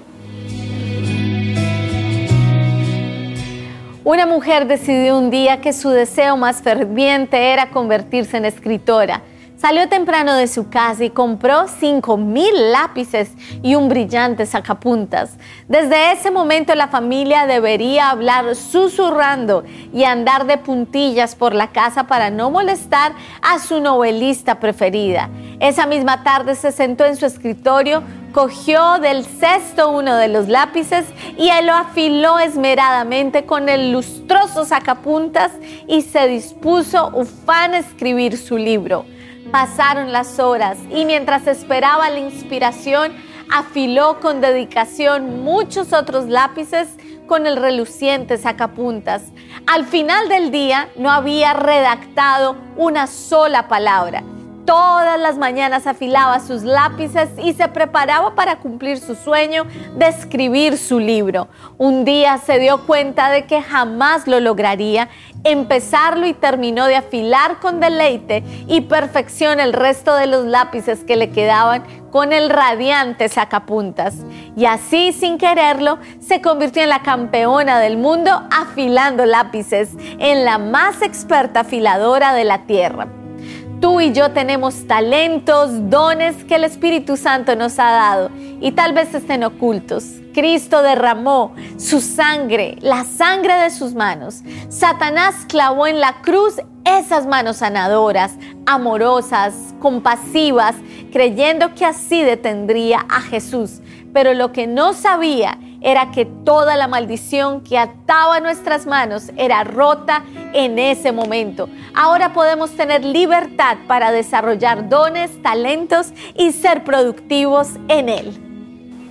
Una mujer decidió un día que su deseo más ferviente era convertirse en escritora Salió temprano de su casa y compró 5 mil lápices y un brillante sacapuntas. Desde ese momento la familia debería hablar susurrando y andar de puntillas por la casa para no molestar a su novelista preferida. Esa misma tarde se sentó en su escritorio, cogió del cesto uno de los lápices y él lo afiló esmeradamente con el lustroso sacapuntas y se dispuso ufán a escribir su libro. Pasaron las horas y mientras esperaba la inspiración, afiló con dedicación muchos otros lápices con el reluciente sacapuntas. Al final del día no había redactado una sola palabra Todas las mañanas afilaba sus lápices y se preparaba para cumplir su sueño de escribir su libro. Un día se dio cuenta de que jamás lo lograría, empezarlo y terminó de afilar con deleite y perfección el resto de los lápices que le quedaban con el radiante sacapuntas. Y así, sin quererlo, se convirtió en la campeona del mundo afilando lápices, en la más experta afiladora de la tierra. Tú y yo tenemos talentos, dones que el Espíritu Santo nos ha dado y tal vez estén ocultos. Cristo derramó su sangre, la sangre de sus manos. Satanás clavó en la cruz esas manos sanadoras, amorosas, compasivas, creyendo que así detendría a Jesús. Pero lo que no sabía era que toda la maldición que ataba nuestras manos era rota en ese momento. Ahora podemos tener libertad para desarrollar dones, talentos y ser productivos en Él.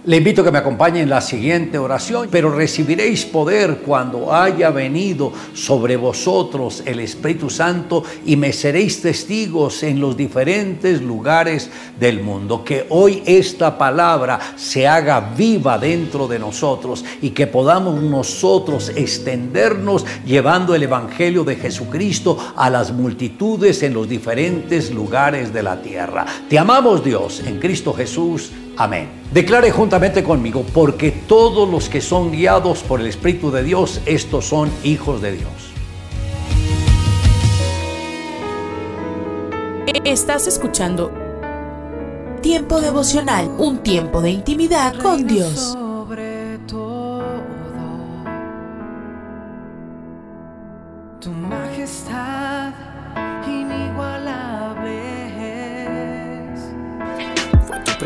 Le invito a que me acompañe en la siguiente oración, pero recibiréis poder cuando haya venido sobre vosotros el Espíritu Santo y me seréis testigos en los diferentes lugares del mundo. Que hoy esta palabra se haga viva dentro de nosotros y que podamos nosotros extendernos llevando el Evangelio de Jesucristo a las multitudes en los diferentes lugares de la tierra. Te amamos Dios en Cristo Jesús. Amén. Declare juntamente conmigo, porque todos los que son guiados por el Espíritu de Dios, estos son hijos de Dios. Estás escuchando Tiempo devocional, un tiempo de intimidad con Dios.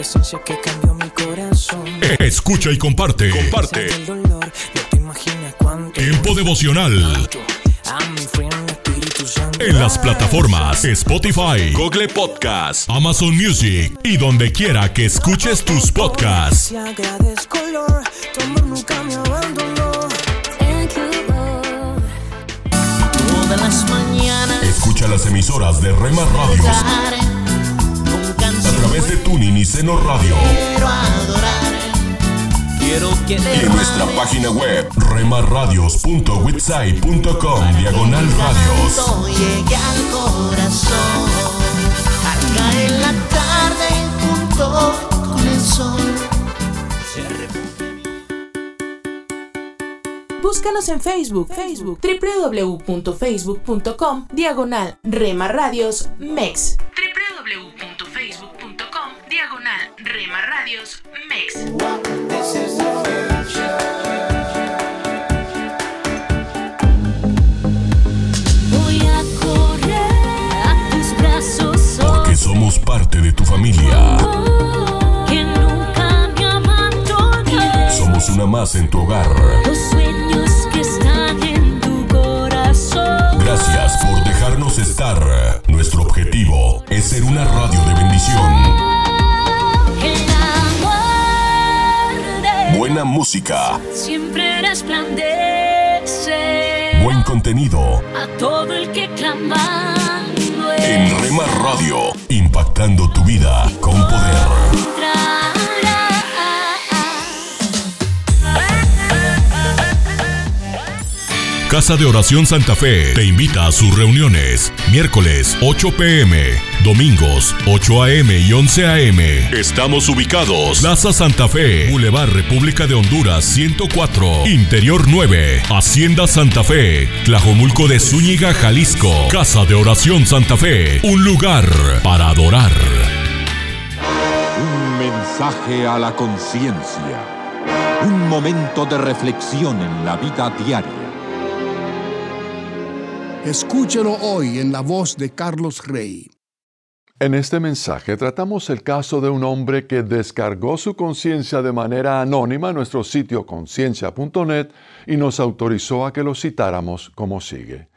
Presencia que cambió mi corazón. Escucha y comparte. Comparte. El dolor, no te imaginas cuánto. Tiempo devocional. En las plataformas Spotify, Google Podcast, Amazon Music y donde quiera que escuches tus podcasts. Escucha las emisoras de Rema Radios través de Tuning y Seno Radio. quiero adorar. quiero que Y en nuestra página web, remarradios.witsai.com, diagonal radios. Llegue al corazón. Acá en la tarde junto con el sol. Búscanos en Facebook, Facebook, www.facebook.com, diagonal Rema Radios MEX. Rema Radios MEX. Voy a correr a tus brazos. Porque somos parte de tu familia. Que nunca me abandones. Somos una más en tu hogar. Los sueños que están en tu corazón. Gracias por dejarnos estar. Nuestro objetivo es ser una radio de bendición. Buena música, siempre resplandece buen contenido. a todo el que clamando En Rema Radio, impactando tu vida con poder. Casa de Oración Santa Fe te invita a sus reuniones. Miércoles 8 pm, domingos 8 am y 11 am. Estamos ubicados. Plaza Santa Fe, Boulevard República de Honduras 104, Interior 9, Hacienda Santa Fe, Tlajomulco de Zúñiga, Jalisco. Casa de Oración Santa Fe, un lugar para adorar. Un mensaje a la conciencia. Un momento de reflexión en la vida diaria. Escúchelo hoy en la voz de Carlos Rey. En este mensaje tratamos el caso de un hombre que descargó su conciencia de manera anónima en nuestro sitio conciencia.net y nos autorizó a que lo citáramos como sigue.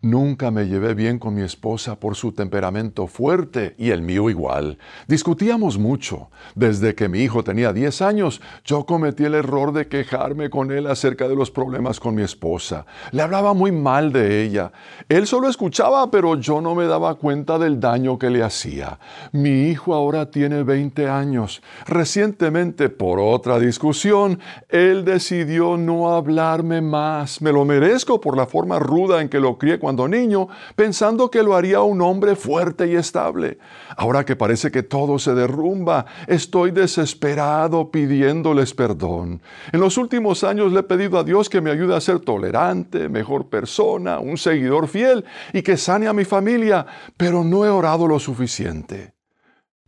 Nunca me llevé bien con mi esposa por su temperamento fuerte y el mío igual. Discutíamos mucho. Desde que mi hijo tenía 10 años, yo cometí el error de quejarme con él acerca de los problemas con mi esposa. Le hablaba muy mal de ella. Él solo escuchaba, pero yo no me daba cuenta del daño que le hacía. Mi hijo ahora tiene 20 años. Recientemente, por otra discusión, él decidió no hablarme más. Me lo merezco por la forma ruda en que lo crié cuando niño, pensando que lo haría un hombre fuerte y estable. Ahora que parece que todo se derrumba, estoy desesperado pidiéndoles perdón. En los últimos años le he pedido a Dios que me ayude a ser tolerante, mejor persona, un seguidor fiel y que sane a mi familia, pero no he orado lo suficiente.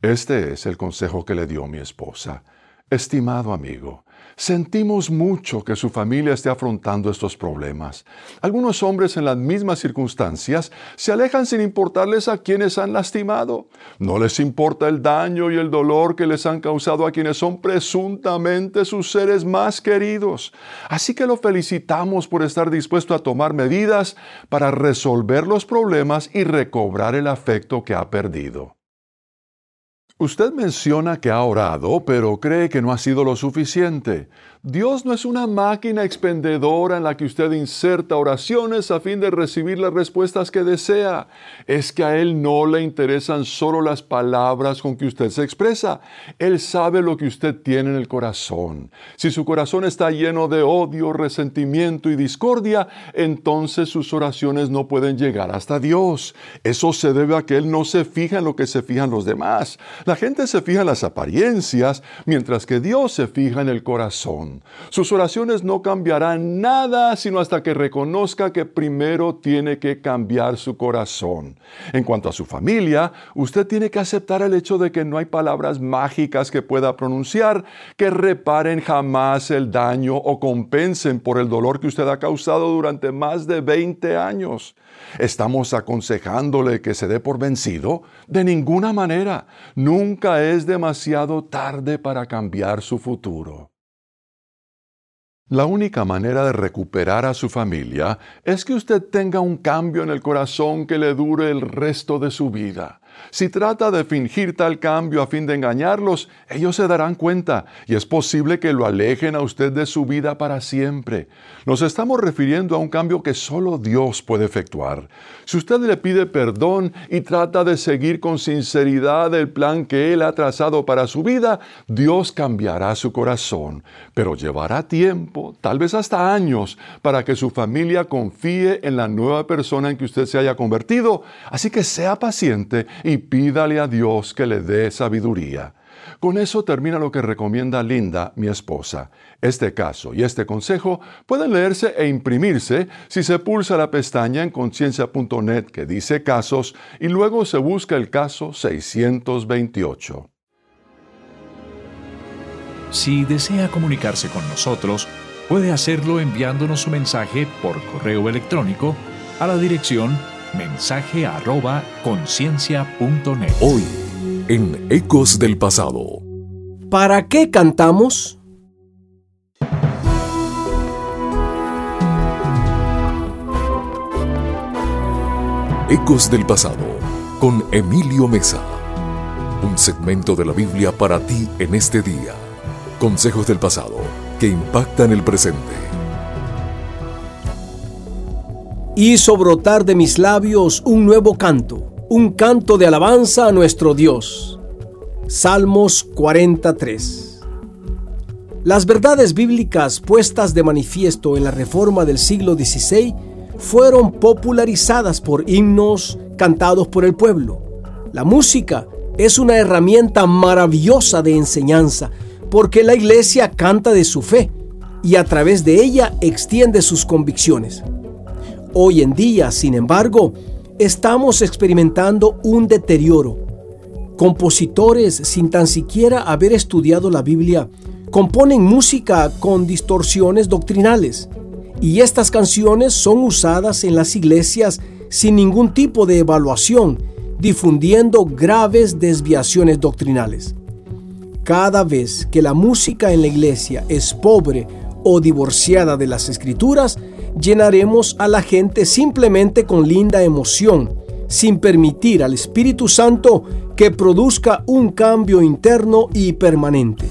Este es el consejo que le dio mi esposa. Estimado amigo, sentimos mucho que su familia esté afrontando estos problemas. Algunos hombres en las mismas circunstancias se alejan sin importarles a quienes han lastimado. No les importa el daño y el dolor que les han causado a quienes son presuntamente sus seres más queridos. Así que lo felicitamos por estar dispuesto a tomar medidas para resolver los problemas y recobrar el afecto que ha perdido. Usted menciona que ha orado, pero cree que no ha sido lo suficiente. Dios no es una máquina expendedora en la que usted inserta oraciones a fin de recibir las respuestas que desea. Es que a Él no le interesan solo las palabras con que usted se expresa. Él sabe lo que usted tiene en el corazón. Si su corazón está lleno de odio, resentimiento y discordia, entonces sus oraciones no pueden llegar hasta Dios. Eso se debe a que Él no se fija en lo que se fijan los demás. La gente se fija en las apariencias, mientras que Dios se fija en el corazón. Sus oraciones no cambiarán nada sino hasta que reconozca que primero tiene que cambiar su corazón. En cuanto a su familia, usted tiene que aceptar el hecho de que no hay palabras mágicas que pueda pronunciar que reparen jamás el daño o compensen por el dolor que usted ha causado durante más de 20 años. ¿Estamos aconsejándole que se dé por vencido? De ninguna manera. Nunca es demasiado tarde para cambiar su futuro. La única manera de recuperar a su familia es que usted tenga un cambio en el corazón que le dure el resto de su vida. Si trata de fingir tal cambio a fin de engañarlos, ellos se darán cuenta y es posible que lo alejen a usted de su vida para siempre. Nos estamos refiriendo a un cambio que solo Dios puede efectuar. Si usted le pide perdón y trata de seguir con sinceridad el plan que Él ha trazado para su vida, Dios cambiará su corazón. Pero llevará tiempo, tal vez hasta años, para que su familia confíe en la nueva persona en que usted se haya convertido. Así que sea paciente pídale a Dios que le dé sabiduría. Con eso termina lo que recomienda Linda, mi esposa. Este caso y este consejo pueden leerse e imprimirse si se pulsa la pestaña en conciencia.net que dice casos y luego se busca el caso 628. Si desea comunicarse con nosotros, puede hacerlo enviándonos su mensaje por correo electrónico a la dirección mensaje arroba conciencia.net. Hoy, en Ecos del Pasado. ¿Para qué cantamos? Ecos del Pasado, con Emilio Mesa. Un segmento de la Biblia para ti en este día. Consejos del pasado que impactan el presente. Hizo brotar de mis labios un nuevo canto, un canto de alabanza a nuestro Dios. Salmos 43. Las verdades bíblicas puestas de manifiesto en la reforma del siglo XVI fueron popularizadas por himnos cantados por el pueblo. La música es una herramienta maravillosa de enseñanza porque la iglesia canta de su fe y a través de ella extiende sus convicciones. Hoy en día, sin embargo, estamos experimentando un deterioro. Compositores, sin tan siquiera haber estudiado la Biblia, componen música con distorsiones doctrinales y estas canciones son usadas en las iglesias sin ningún tipo de evaluación, difundiendo graves desviaciones doctrinales. Cada vez que la música en la iglesia es pobre o divorciada de las escrituras, llenaremos a la gente simplemente con linda emoción, sin permitir al Espíritu Santo que produzca un cambio interno y permanente.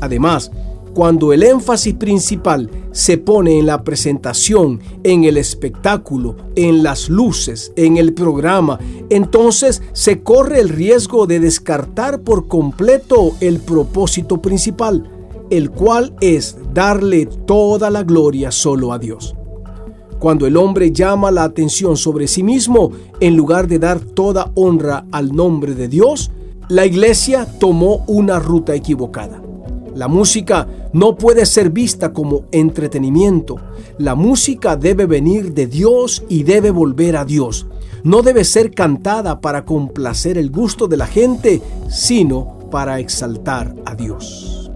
Además, cuando el énfasis principal se pone en la presentación, en el espectáculo, en las luces, en el programa, entonces se corre el riesgo de descartar por completo el propósito principal, el cual es darle toda la gloria solo a Dios. Cuando el hombre llama la atención sobre sí mismo, en lugar de dar toda honra al nombre de Dios, la iglesia tomó una ruta equivocada. La música no puede ser vista como entretenimiento. La música debe venir de Dios y debe volver a Dios. No debe ser cantada para complacer el gusto de la gente, sino para exaltar a Dios.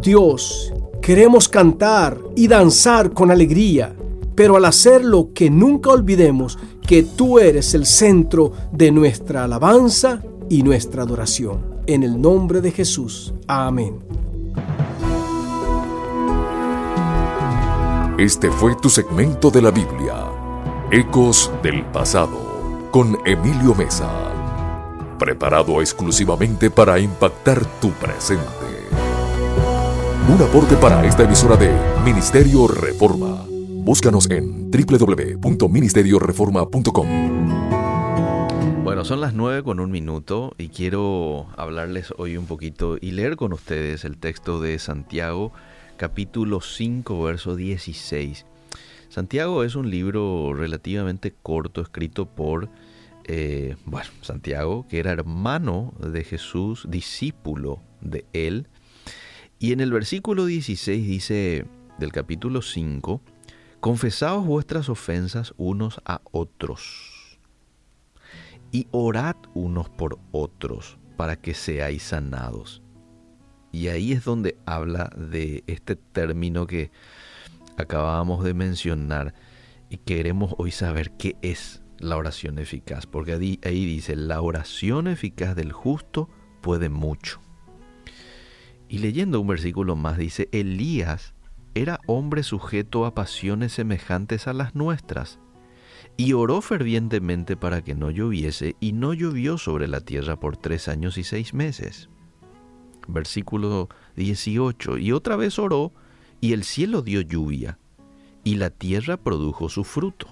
Dios, queremos cantar y danzar con alegría, pero al hacerlo que nunca olvidemos que tú eres el centro de nuestra alabanza y nuestra adoración. En el nombre de Jesús. Amén. Este fue tu segmento de la Biblia, Ecos del Pasado, con Emilio Mesa, preparado exclusivamente para impactar tu presente. Un aporte para esta emisora de Ministerio Reforma. Búscanos en www.ministerioreforma.com. Bueno, son las 9 con un minuto y quiero hablarles hoy un poquito y leer con ustedes el texto de Santiago, capítulo 5, verso 16. Santiago es un libro relativamente corto escrito por, eh, bueno, Santiago, que era hermano de Jesús, discípulo de él. Y en el versículo 16 dice del capítulo 5, confesaos vuestras ofensas unos a otros y orad unos por otros para que seáis sanados. Y ahí es donde habla de este término que acabábamos de mencionar y queremos hoy saber qué es la oración eficaz, porque ahí, dice, la oración eficaz del justo puede mucho. Y leyendo un versículo más dice, Elías era hombre sujeto a pasiones semejantes a las nuestras Y oró fervientemente para que no lloviese, y no llovió sobre la tierra por tres años y seis meses. Versículo 18. Y otra vez oró, y el cielo dio lluvia, y la tierra produjo su fruto.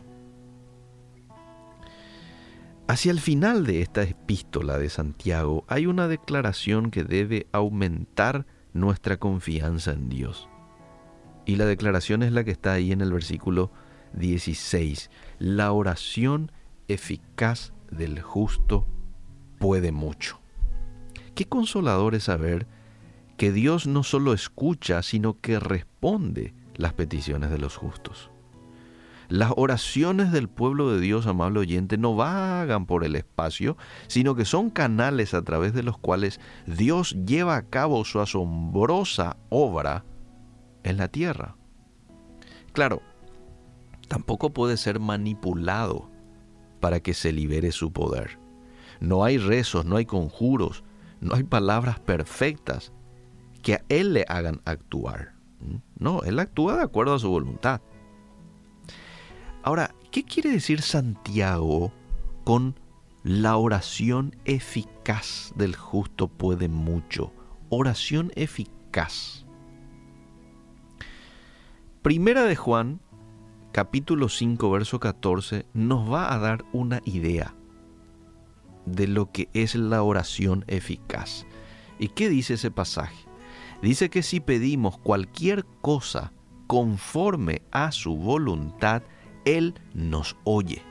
Hacia el final de esta epístola de Santiago hay una declaración que debe aumentar nuestra confianza en Dios. Y la declaración es la que está ahí en el versículo 16. La oración eficaz del justo puede mucho. Qué consolador es saber que Dios no solo escucha, sino que responde las peticiones de los justos. Las oraciones del pueblo de Dios, amable oyente, no vagan por el espacio, sino que son canales a través de los cuales Dios lleva a cabo su asombrosa obra en la tierra. Claro, tampoco puede ser manipulado para que se libere su poder. No hay rezos, no hay conjuros, no hay palabras perfectas que a Él le hagan actuar. No, Él actúa de acuerdo a su voluntad. Ahora, ¿qué quiere decir Santiago con la oración eficaz del justo puede mucho? Oración eficaz. Primera de Juan, capítulo 5, verso 14, nos va a dar una idea de lo que es la oración eficaz. ¿Y qué dice ese pasaje? Dice que si pedimos cualquier cosa conforme a su voluntad, Él nos oye.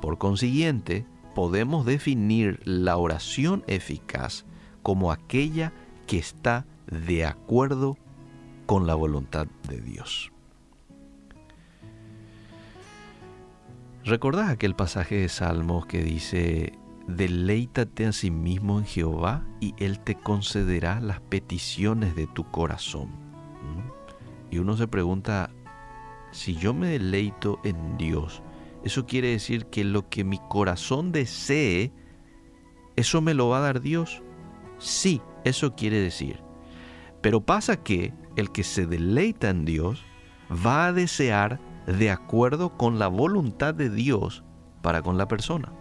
Por consiguiente, podemos definir la oración eficaz como aquella que está de acuerdo con la voluntad de Dios. ¿Recordás aquel pasaje de Salmos que dice, deleítate a sí mismo en Jehová y Él te concederá las peticiones de tu corazón? ¿Mm? Y uno se pregunta, si yo me deleito en Dios, eso quiere decir que lo que mi corazón desee, eso me lo va a dar Dios. Sí, eso quiere decir. Pero pasa que el que se deleita en Dios va a desear de acuerdo con la voluntad de Dios para con la persona.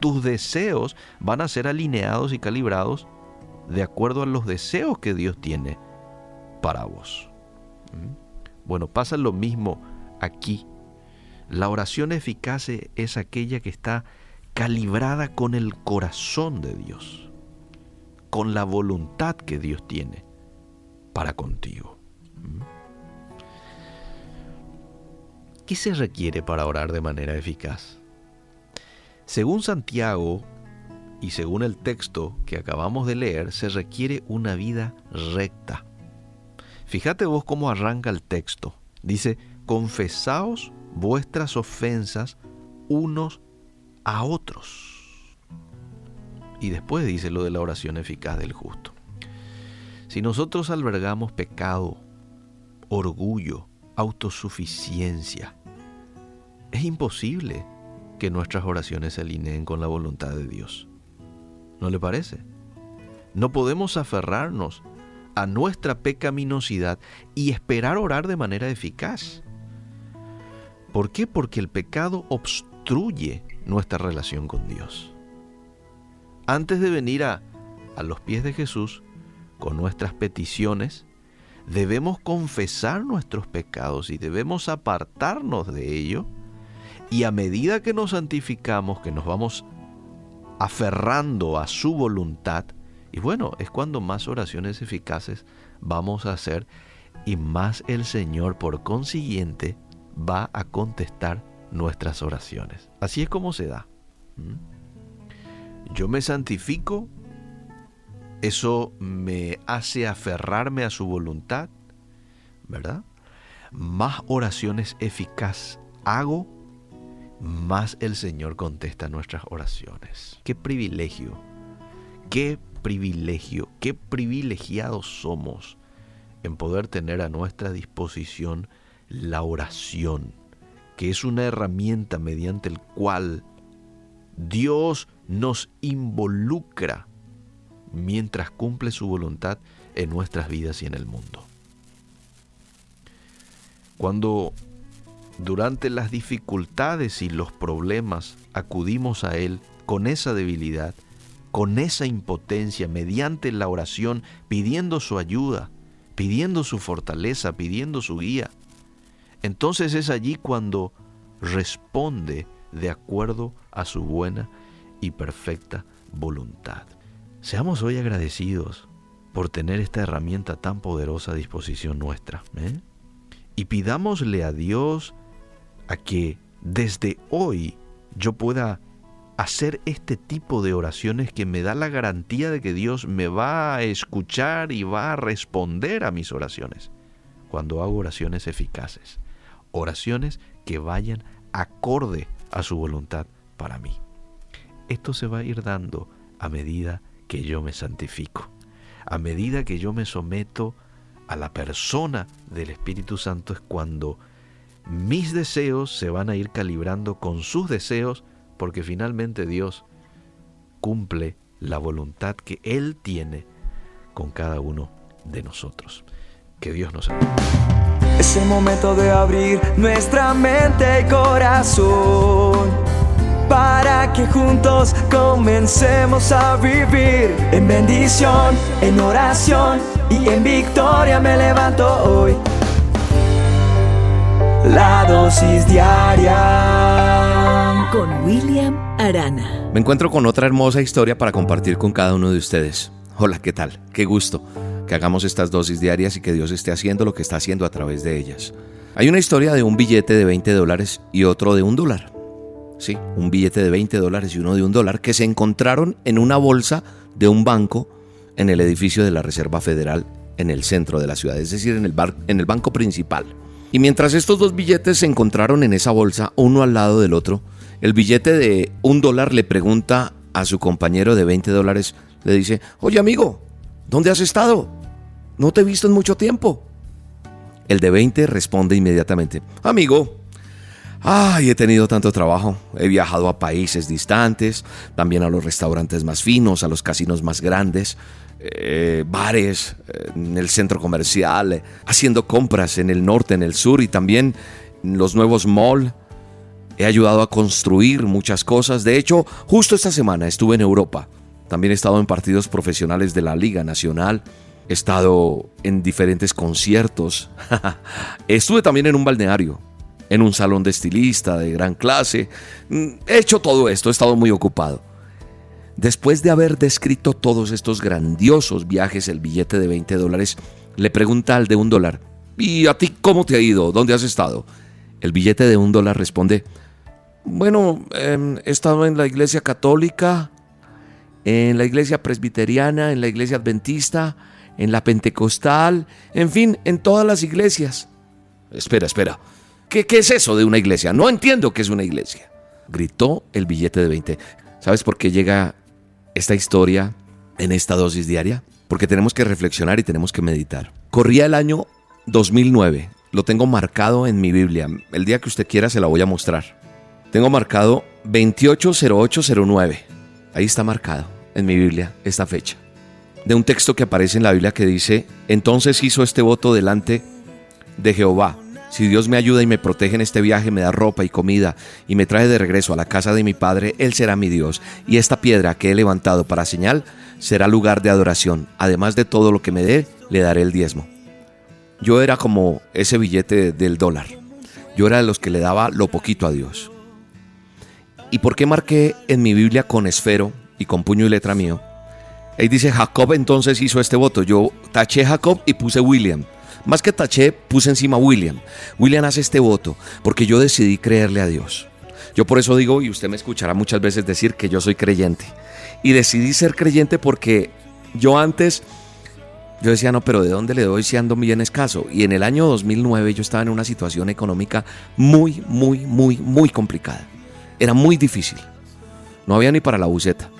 Tus deseos van a ser alineados y calibrados de acuerdo a los deseos que Dios tiene para vos. ¿Mm? Bueno, pasa lo mismo aquí. La oración eficaz es aquella que está calibrada con el corazón de Dios, con la voluntad que Dios tiene para contigo. ¿Mm? ¿Qué se requiere para orar de manera eficaz? Según Santiago y según el texto que acabamos de leer, se requiere una vida recta. Fíjate vos cómo arranca el texto. Dice, confesaos vuestras ofensas unos a otros. Y después dice lo de la oración eficaz del justo. Si nosotros albergamos pecado, orgullo, autosuficiencia, es imposible que nuestras oraciones se alineen con la voluntad de Dios. ¿No le parece? No podemos aferrarnos a nuestra pecaminosidad y esperar orar de manera eficaz. ¿Por qué? Porque el pecado obstruye nuestra relación con Dios. Antes de venir a, a los pies de Jesús con nuestras peticiones, debemos confesar nuestros pecados y debemos apartarnos de ello. Y a medida que nos santificamos, que nos vamos aferrando a su voluntad, y bueno, es cuando más oraciones eficaces vamos a hacer y más el Señor por consiguiente va a contestar nuestras oraciones. Así es como se da. ¿Mm? Yo me santifico eso me hace aferrarme a su voluntad, ¿verdad? Más oraciones eficaz hago, más el Señor contesta nuestras oraciones. Qué privilegio, qué privilegio, qué privilegiados somos en poder tener a nuestra disposición la oración, que es una herramienta mediante el cual Dios nos involucra mientras cumple su voluntad en nuestras vidas y en el mundo. Cuando durante las dificultades y los problemas acudimos a Él con esa debilidad, con esa impotencia, mediante la oración, pidiendo su ayuda, pidiendo su fortaleza, pidiendo su guía, entonces es allí cuando responde de acuerdo a su buena y perfecta voluntad. Seamos hoy agradecidos por tener esta herramienta tan poderosa a disposición nuestra. ¿eh? Y pidámosle a Dios a que desde hoy yo pueda hacer este tipo de oraciones que me da la garantía de que Dios me va a escuchar y va a responder a mis oraciones cuando hago oraciones eficaces, oraciones que vayan acorde a su voluntad para mí. Esto se va a ir dando a medida que yo me santifico, a medida que yo me someto a la persona del Espíritu Santo es cuando mis deseos se van a ir calibrando con sus deseos porque finalmente Dios cumple la voluntad que Él tiene con cada uno de nosotros. Que Dios nos ayude. Es el momento de abrir nuestra mente y corazón para que juntos comencemos a vivir en bendición, en oración y en victoria me levanto hoy. La dosis diaria con William Arana. Me encuentro con otra hermosa historia para compartir con cada uno de ustedes. Hola, ¿qué tal? Qué gusto que hagamos estas dosis diarias y que Dios esté haciendo lo que está haciendo a través de ellas. Hay una historia de un billete de 20 dólares y otro de un dólar. Sí, un billete de 20 dólares y uno de un dólar que se encontraron en una bolsa de un banco en el edificio de la Reserva Federal en el centro de la ciudad, es decir, en el, en el banco principal. Y mientras estos dos billetes se encontraron en esa bolsa, uno al lado del otro, el billete de un dólar le pregunta a su compañero de 20 dólares, le dice, oye amigo, ¿dónde has estado? No te he visto en mucho tiempo. El de 20 responde inmediatamente, amigo, Ay, he tenido tanto trabajo. He viajado a países distantes, también a los restaurantes más finos, a los casinos más grandes, eh, bares, eh, en el centro comercial, haciendo compras en el norte, en el sur y también en los nuevos malls. He ayudado a construir muchas cosas. De hecho, justo esta semana estuve en Europa. También he estado en partidos profesionales de la Liga Nacional. He estado en diferentes conciertos. estuve también en un balneario en un salón de estilista de gran clase. Mm, he hecho todo esto, he estado muy ocupado. Después de haber descrito todos estos grandiosos viajes, el billete de 20 dólares le pregunta al de un dólar, ¿y a ti cómo te ha ido? ¿Dónde has estado? El billete de un dólar responde, bueno, em, he estado en la iglesia católica, en la iglesia presbiteriana, en la iglesia adventista, en la pentecostal, en fin, en todas las iglesias. Espera, espera. ¿Qué, es eso de una iglesia? No entiendo qué es una iglesia. Gritó el billete de 20. ¿Sabes por qué llega esta historia en esta dosis diaria? Porque tenemos que reflexionar y tenemos que meditar. Corría el año 2009. Lo tengo marcado en mi Biblia. El día que usted quiera se la voy a mostrar. Tengo marcado 280809. Ahí está marcado en mi Biblia esta fecha. De un texto que aparece en la Biblia que dice, entonces hizo este voto delante de Jehová si Dios me ayuda y me protege en este viaje, me da ropa y comida y me trae de regreso a la casa de mi Padre, Él será mi Dios. Y esta piedra que he levantado para señal será lugar de adoración. Además de todo lo que me dé, le daré el diezmo. Yo era como ese billete del dólar. Yo era de los que le daba lo poquito a Dios. ¿Y por qué marqué en mi Biblia con esfero y con puño y letra mío? Ahí dice Jacob entonces hizo este voto. Yo taché Jacob y puse William. Más que taché, puse encima William. William hace este voto porque yo decidí creerle a Dios. Yo por eso digo, y usted me escuchará muchas veces decir que yo soy creyente. Y decidí ser creyente porque yo antes, yo decía, no, pero ¿de dónde le doy si ando bien escaso? Y en el año 2009 yo estaba en una situación económica muy, muy, muy, muy complicada. Era muy difícil. No había ni para la buceta.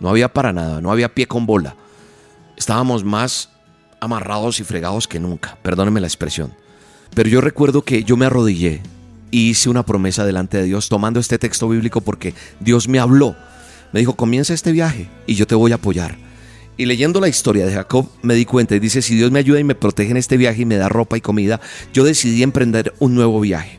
No había para nada. No había pie con bola. Estábamos más amarrados y fregados que nunca, perdónenme la expresión. Pero yo recuerdo que yo me arrodillé y hice una promesa delante de Dios tomando este texto bíblico porque Dios me habló. Me dijo, comienza este viaje y yo te voy a apoyar. Y leyendo la historia de Jacob me di cuenta y dice, si Dios me ayuda y me protege en este viaje y me da ropa y comida, yo decidí emprender un nuevo viaje.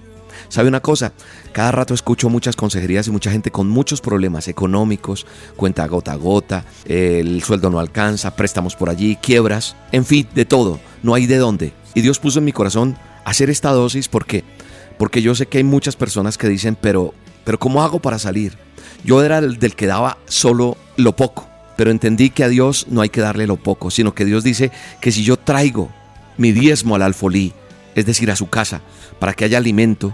¿Sabe una cosa? Cada rato escucho muchas consejerías y mucha gente con muchos problemas económicos, cuenta gota a gota, el sueldo no alcanza, préstamos por allí, quiebras, en fin, de todo, no hay de dónde. Y Dios puso en mi corazón hacer esta dosis porque porque yo sé que hay muchas personas que dicen, pero pero ¿cómo hago para salir? Yo era el del que daba solo lo poco, pero entendí que a Dios no hay que darle lo poco, sino que Dios dice que si yo traigo mi diezmo al alfolí, es decir, a su casa, para que haya alimento,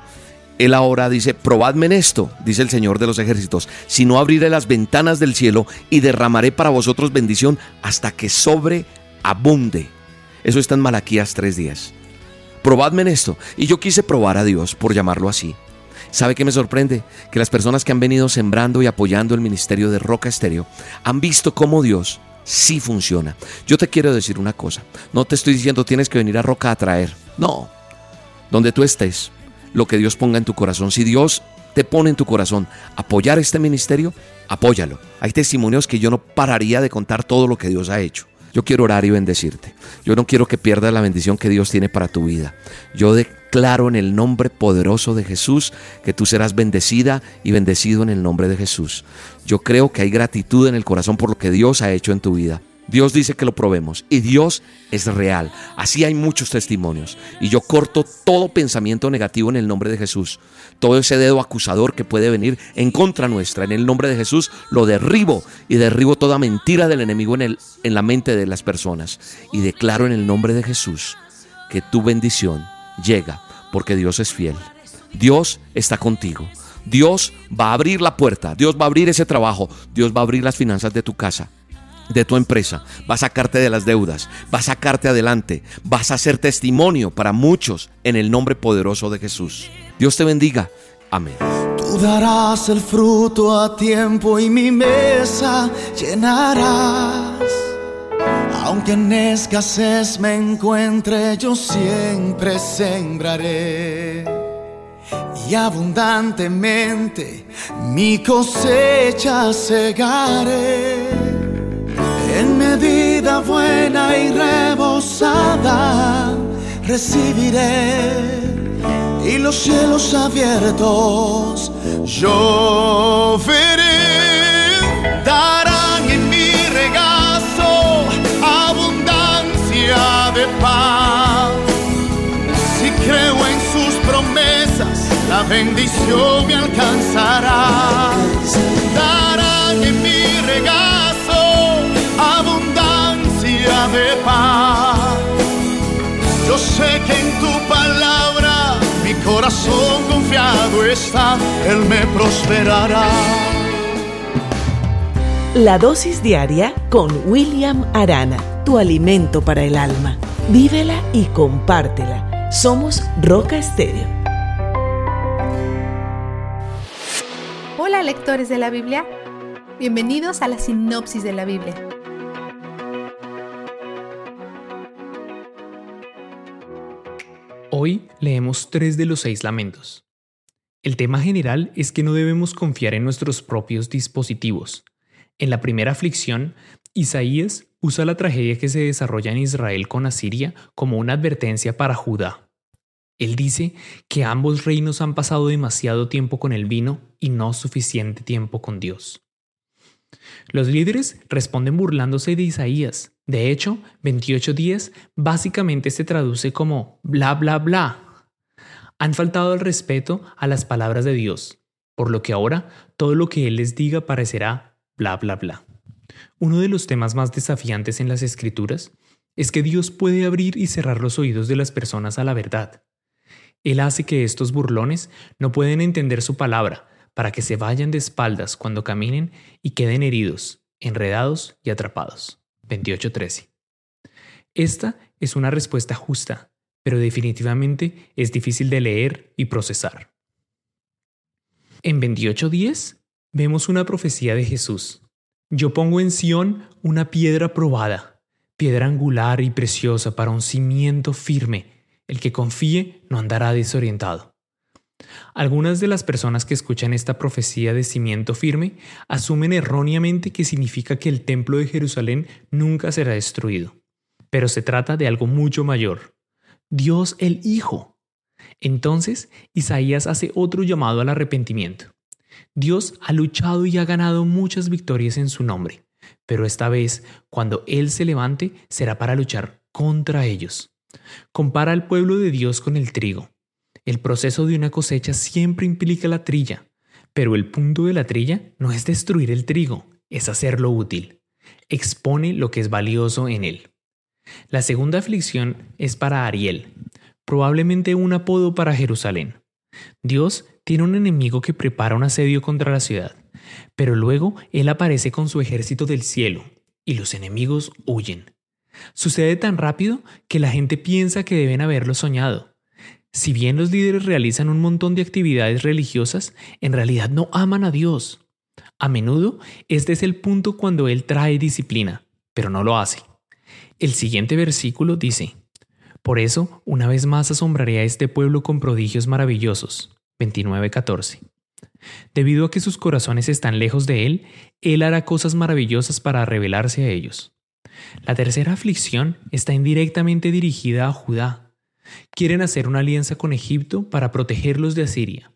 él ahora dice, probadme en esto, dice el Señor de los ejércitos, si no abriré las ventanas del cielo y derramaré para vosotros bendición hasta que sobreabunde. Eso está en Malaquías 3.10. Probadme en esto. Y yo quise probar a Dios, por llamarlo así. ¿Sabe qué me sorprende? Que las personas que han venido sembrando y apoyando el ministerio de Roca Estéreo han visto cómo Dios sí funciona. Yo te quiero decir una cosa. No te estoy diciendo tienes que venir a Roca a traer. No. Donde tú estés, lo que Dios ponga en tu corazón. Si Dios te pone en tu corazón apoyar este ministerio, apóyalo. Hay testimonios que yo no pararía de contar todo lo que Dios ha hecho. Yo quiero orar y bendecirte. Yo no quiero que pierdas la bendición que Dios tiene para tu vida. Yo declaro en el nombre poderoso de Jesús que tú serás bendecida y bendecido en el nombre de Jesús. Yo creo que hay gratitud en el corazón por lo que Dios ha hecho en tu vida. Dios dice que lo probemos y Dios es real. Así hay muchos testimonios. Y yo corto todo pensamiento negativo en el nombre de Jesús. Todo ese dedo acusador que puede venir en contra nuestra, en el nombre de Jesús, lo derribo y derribo toda mentira del enemigo en, el, en la mente de las personas. Y declaro en el nombre de Jesús que tu bendición llega porque Dios es fiel. Dios está contigo. Dios va a abrir la puerta. Dios va a abrir ese trabajo. Dios va a abrir las finanzas de tu casa de tu empresa, va a sacarte de las deudas, va a sacarte adelante, vas a ser testimonio para muchos en el nombre poderoso de Jesús. Dios te bendiga. Amén. Tú darás el fruto a tiempo y mi mesa llenarás. Aunque en escasez me encuentre, yo siempre sembraré. Y abundantemente mi cosecha segaré en medida buena y rebosada recibiré. Y los cielos abiertos yo veré darán en mi regazo abundancia de paz. Si creo en sus promesas la bendición me alcanzará. Darán en mi regazo Yo sé que en tu palabra mi corazón confiado está, Él me prosperará. La dosis diaria con William Arana, tu alimento para el alma. Vívela y compártela. Somos Roca Estéreo. Hola lectores de la Biblia, bienvenidos a la sinopsis de la Biblia. Hoy leemos tres de los seis lamentos. El tema general es que no debemos confiar en nuestros propios dispositivos. En la primera aflicción, Isaías usa la tragedia que se desarrolla en Israel con Asiria como una advertencia para Judá. Él dice que ambos reinos han pasado demasiado tiempo con el vino y no suficiente tiempo con Dios. Los líderes responden burlándose de Isaías. De hecho, 28.10 básicamente se traduce como bla bla bla. Han faltado el respeto a las palabras de Dios, por lo que ahora todo lo que Él les diga parecerá bla bla bla. Uno de los temas más desafiantes en las escrituras es que Dios puede abrir y cerrar los oídos de las personas a la verdad. Él hace que estos burlones no pueden entender su palabra, para que se vayan de espaldas cuando caminen y queden heridos, enredados y atrapados. 28.13. Esta es una respuesta justa, pero definitivamente es difícil de leer y procesar. En 28.10 vemos una profecía de Jesús. Yo pongo en Sión una piedra probada, piedra angular y preciosa para un cimiento firme. El que confíe no andará desorientado. Algunas de las personas que escuchan esta profecía de cimiento firme asumen erróneamente que significa que el templo de Jerusalén nunca será destruido. Pero se trata de algo mucho mayor. Dios el Hijo. Entonces, Isaías hace otro llamado al arrepentimiento. Dios ha luchado y ha ganado muchas victorias en su nombre, pero esta vez, cuando Él se levante, será para luchar contra ellos. Compara al pueblo de Dios con el trigo. El proceso de una cosecha siempre implica la trilla, pero el punto de la trilla no es destruir el trigo, es hacerlo útil. Expone lo que es valioso en él. La segunda aflicción es para Ariel, probablemente un apodo para Jerusalén. Dios tiene un enemigo que prepara un asedio contra la ciudad, pero luego Él aparece con su ejército del cielo y los enemigos huyen. Sucede tan rápido que la gente piensa que deben haberlo soñado. Si bien los líderes realizan un montón de actividades religiosas, en realidad no aman a Dios. A menudo este es el punto cuando Él trae disciplina, pero no lo hace. El siguiente versículo dice, Por eso, una vez más asombraré a este pueblo con prodigios maravillosos. 29.14. Debido a que sus corazones están lejos de Él, Él hará cosas maravillosas para revelarse a ellos. La tercera aflicción está indirectamente dirigida a Judá. Quieren hacer una alianza con Egipto para protegerlos de Asiria.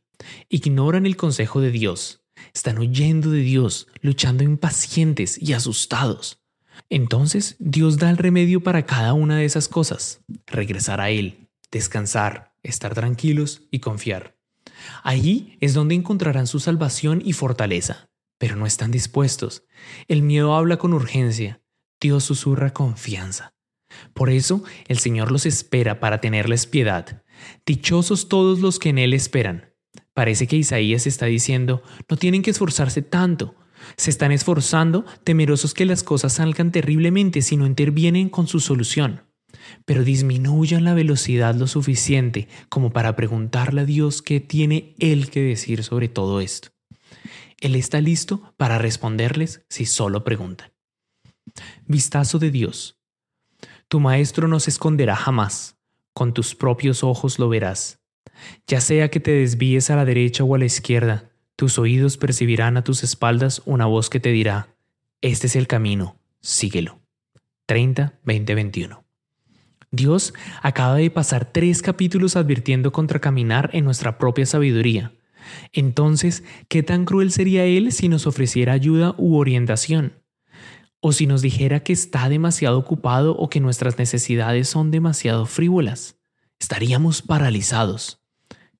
Ignoran el consejo de Dios. Están huyendo de Dios, luchando impacientes y asustados. Entonces Dios da el remedio para cada una de esas cosas. Regresar a Él, descansar, estar tranquilos y confiar. Allí es donde encontrarán su salvación y fortaleza, pero no están dispuestos. El miedo habla con urgencia, Dios susurra confianza. Por eso el Señor los espera para tenerles piedad. Dichosos todos los que en Él esperan. Parece que Isaías está diciendo, no tienen que esforzarse tanto. Se están esforzando, temerosos que las cosas salgan terriblemente si no intervienen con su solución. Pero disminuyan la velocidad lo suficiente como para preguntarle a Dios qué tiene Él que decir sobre todo esto. Él está listo para responderles si solo preguntan. Vistazo de Dios. Tu Maestro no se esconderá jamás, con tus propios ojos lo verás. Ya sea que te desvíes a la derecha o a la izquierda, tus oídos percibirán a tus espaldas una voz que te dirá, este es el camino, síguelo. 30, 20, 21. Dios acaba de pasar tres capítulos advirtiendo contra caminar en nuestra propia sabiduría. Entonces, ¿qué tan cruel sería Él si nos ofreciera ayuda u orientación? O si nos dijera que está demasiado ocupado o que nuestras necesidades son demasiado frívolas. Estaríamos paralizados.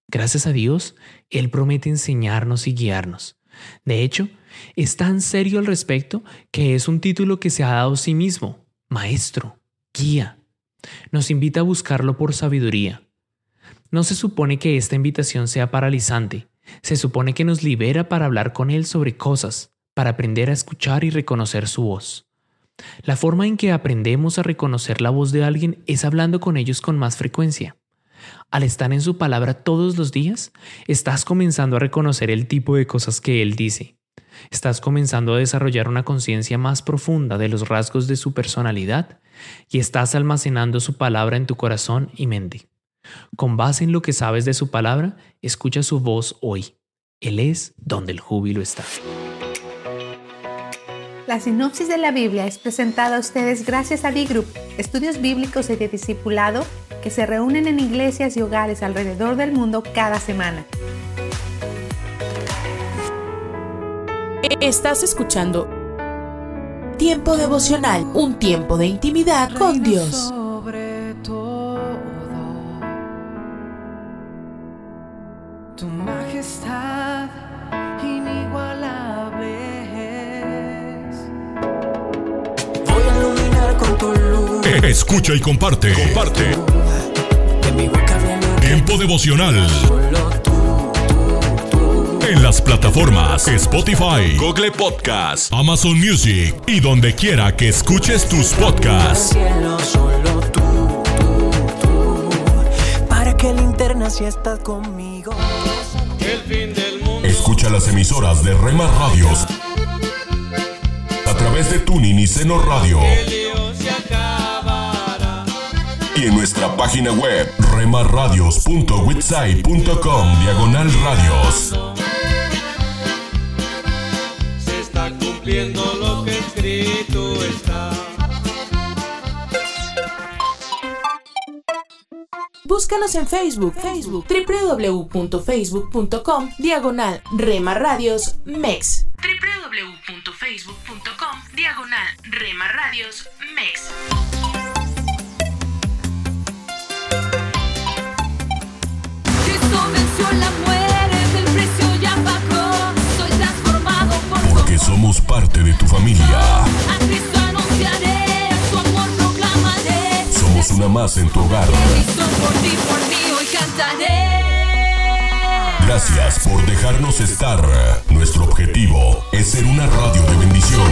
Gracias a Dios, Él promete enseñarnos y guiarnos. De hecho, es tan serio al respecto que es un título que se ha dado a sí mismo, maestro, guía. Nos invita a buscarlo por sabiduría. No se supone que esta invitación sea paralizante, se supone que nos libera para hablar con Él sobre cosas, para aprender a escuchar y reconocer su voz. La forma en que aprendemos a reconocer la voz de alguien es hablando con ellos con más frecuencia. Al estar en su palabra todos los días, estás comenzando a reconocer el tipo de cosas que él dice. Estás comenzando a desarrollar una conciencia más profunda de los rasgos de su personalidad y estás almacenando su palabra en tu corazón y mente. Con base en lo que sabes de su palabra, escucha su voz hoy. Él es donde el júbilo está. La sinopsis de la Biblia es presentada a ustedes gracias a D-Group, estudios bíblicos y de discipulado que se reúnen en iglesias y hogares alrededor del mundo cada semana. Estás escuchando Tiempo devocional, un tiempo de intimidad con Dios. Escucha y comparte. Comparte. Tiempo devocional. En las plataformas Spotify, Google Podcast, Amazon Music y donde quiera que escuches tus podcasts. Para que linterna si estás conmigo. Escucha las emisoras de Rema Radios a través de Tuning y Seno Radio. Y en nuestra página web remarradios.witsai.com diagonal radios. Se está cumpliendo lo que escrito está. Búscanos en Facebook, Facebook, www.facebook.com, diagonal Rema Radios MEX. www.facebook.com, diagonal Rema Radios MEX. Porque somos parte de tu familia. A Cristo anunciaré, su amor proclamaré. Somos una más en tu hogar. Cristo por ti, por mí, hoy cantaré. Gracias por dejarnos estar. Nuestro objetivo es ser una radio de bendición.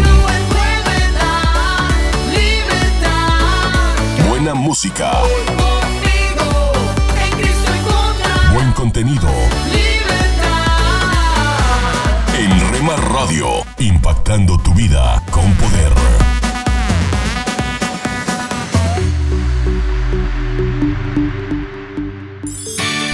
Buena música. Buen contenido. Radio, impactando tu vida con poder.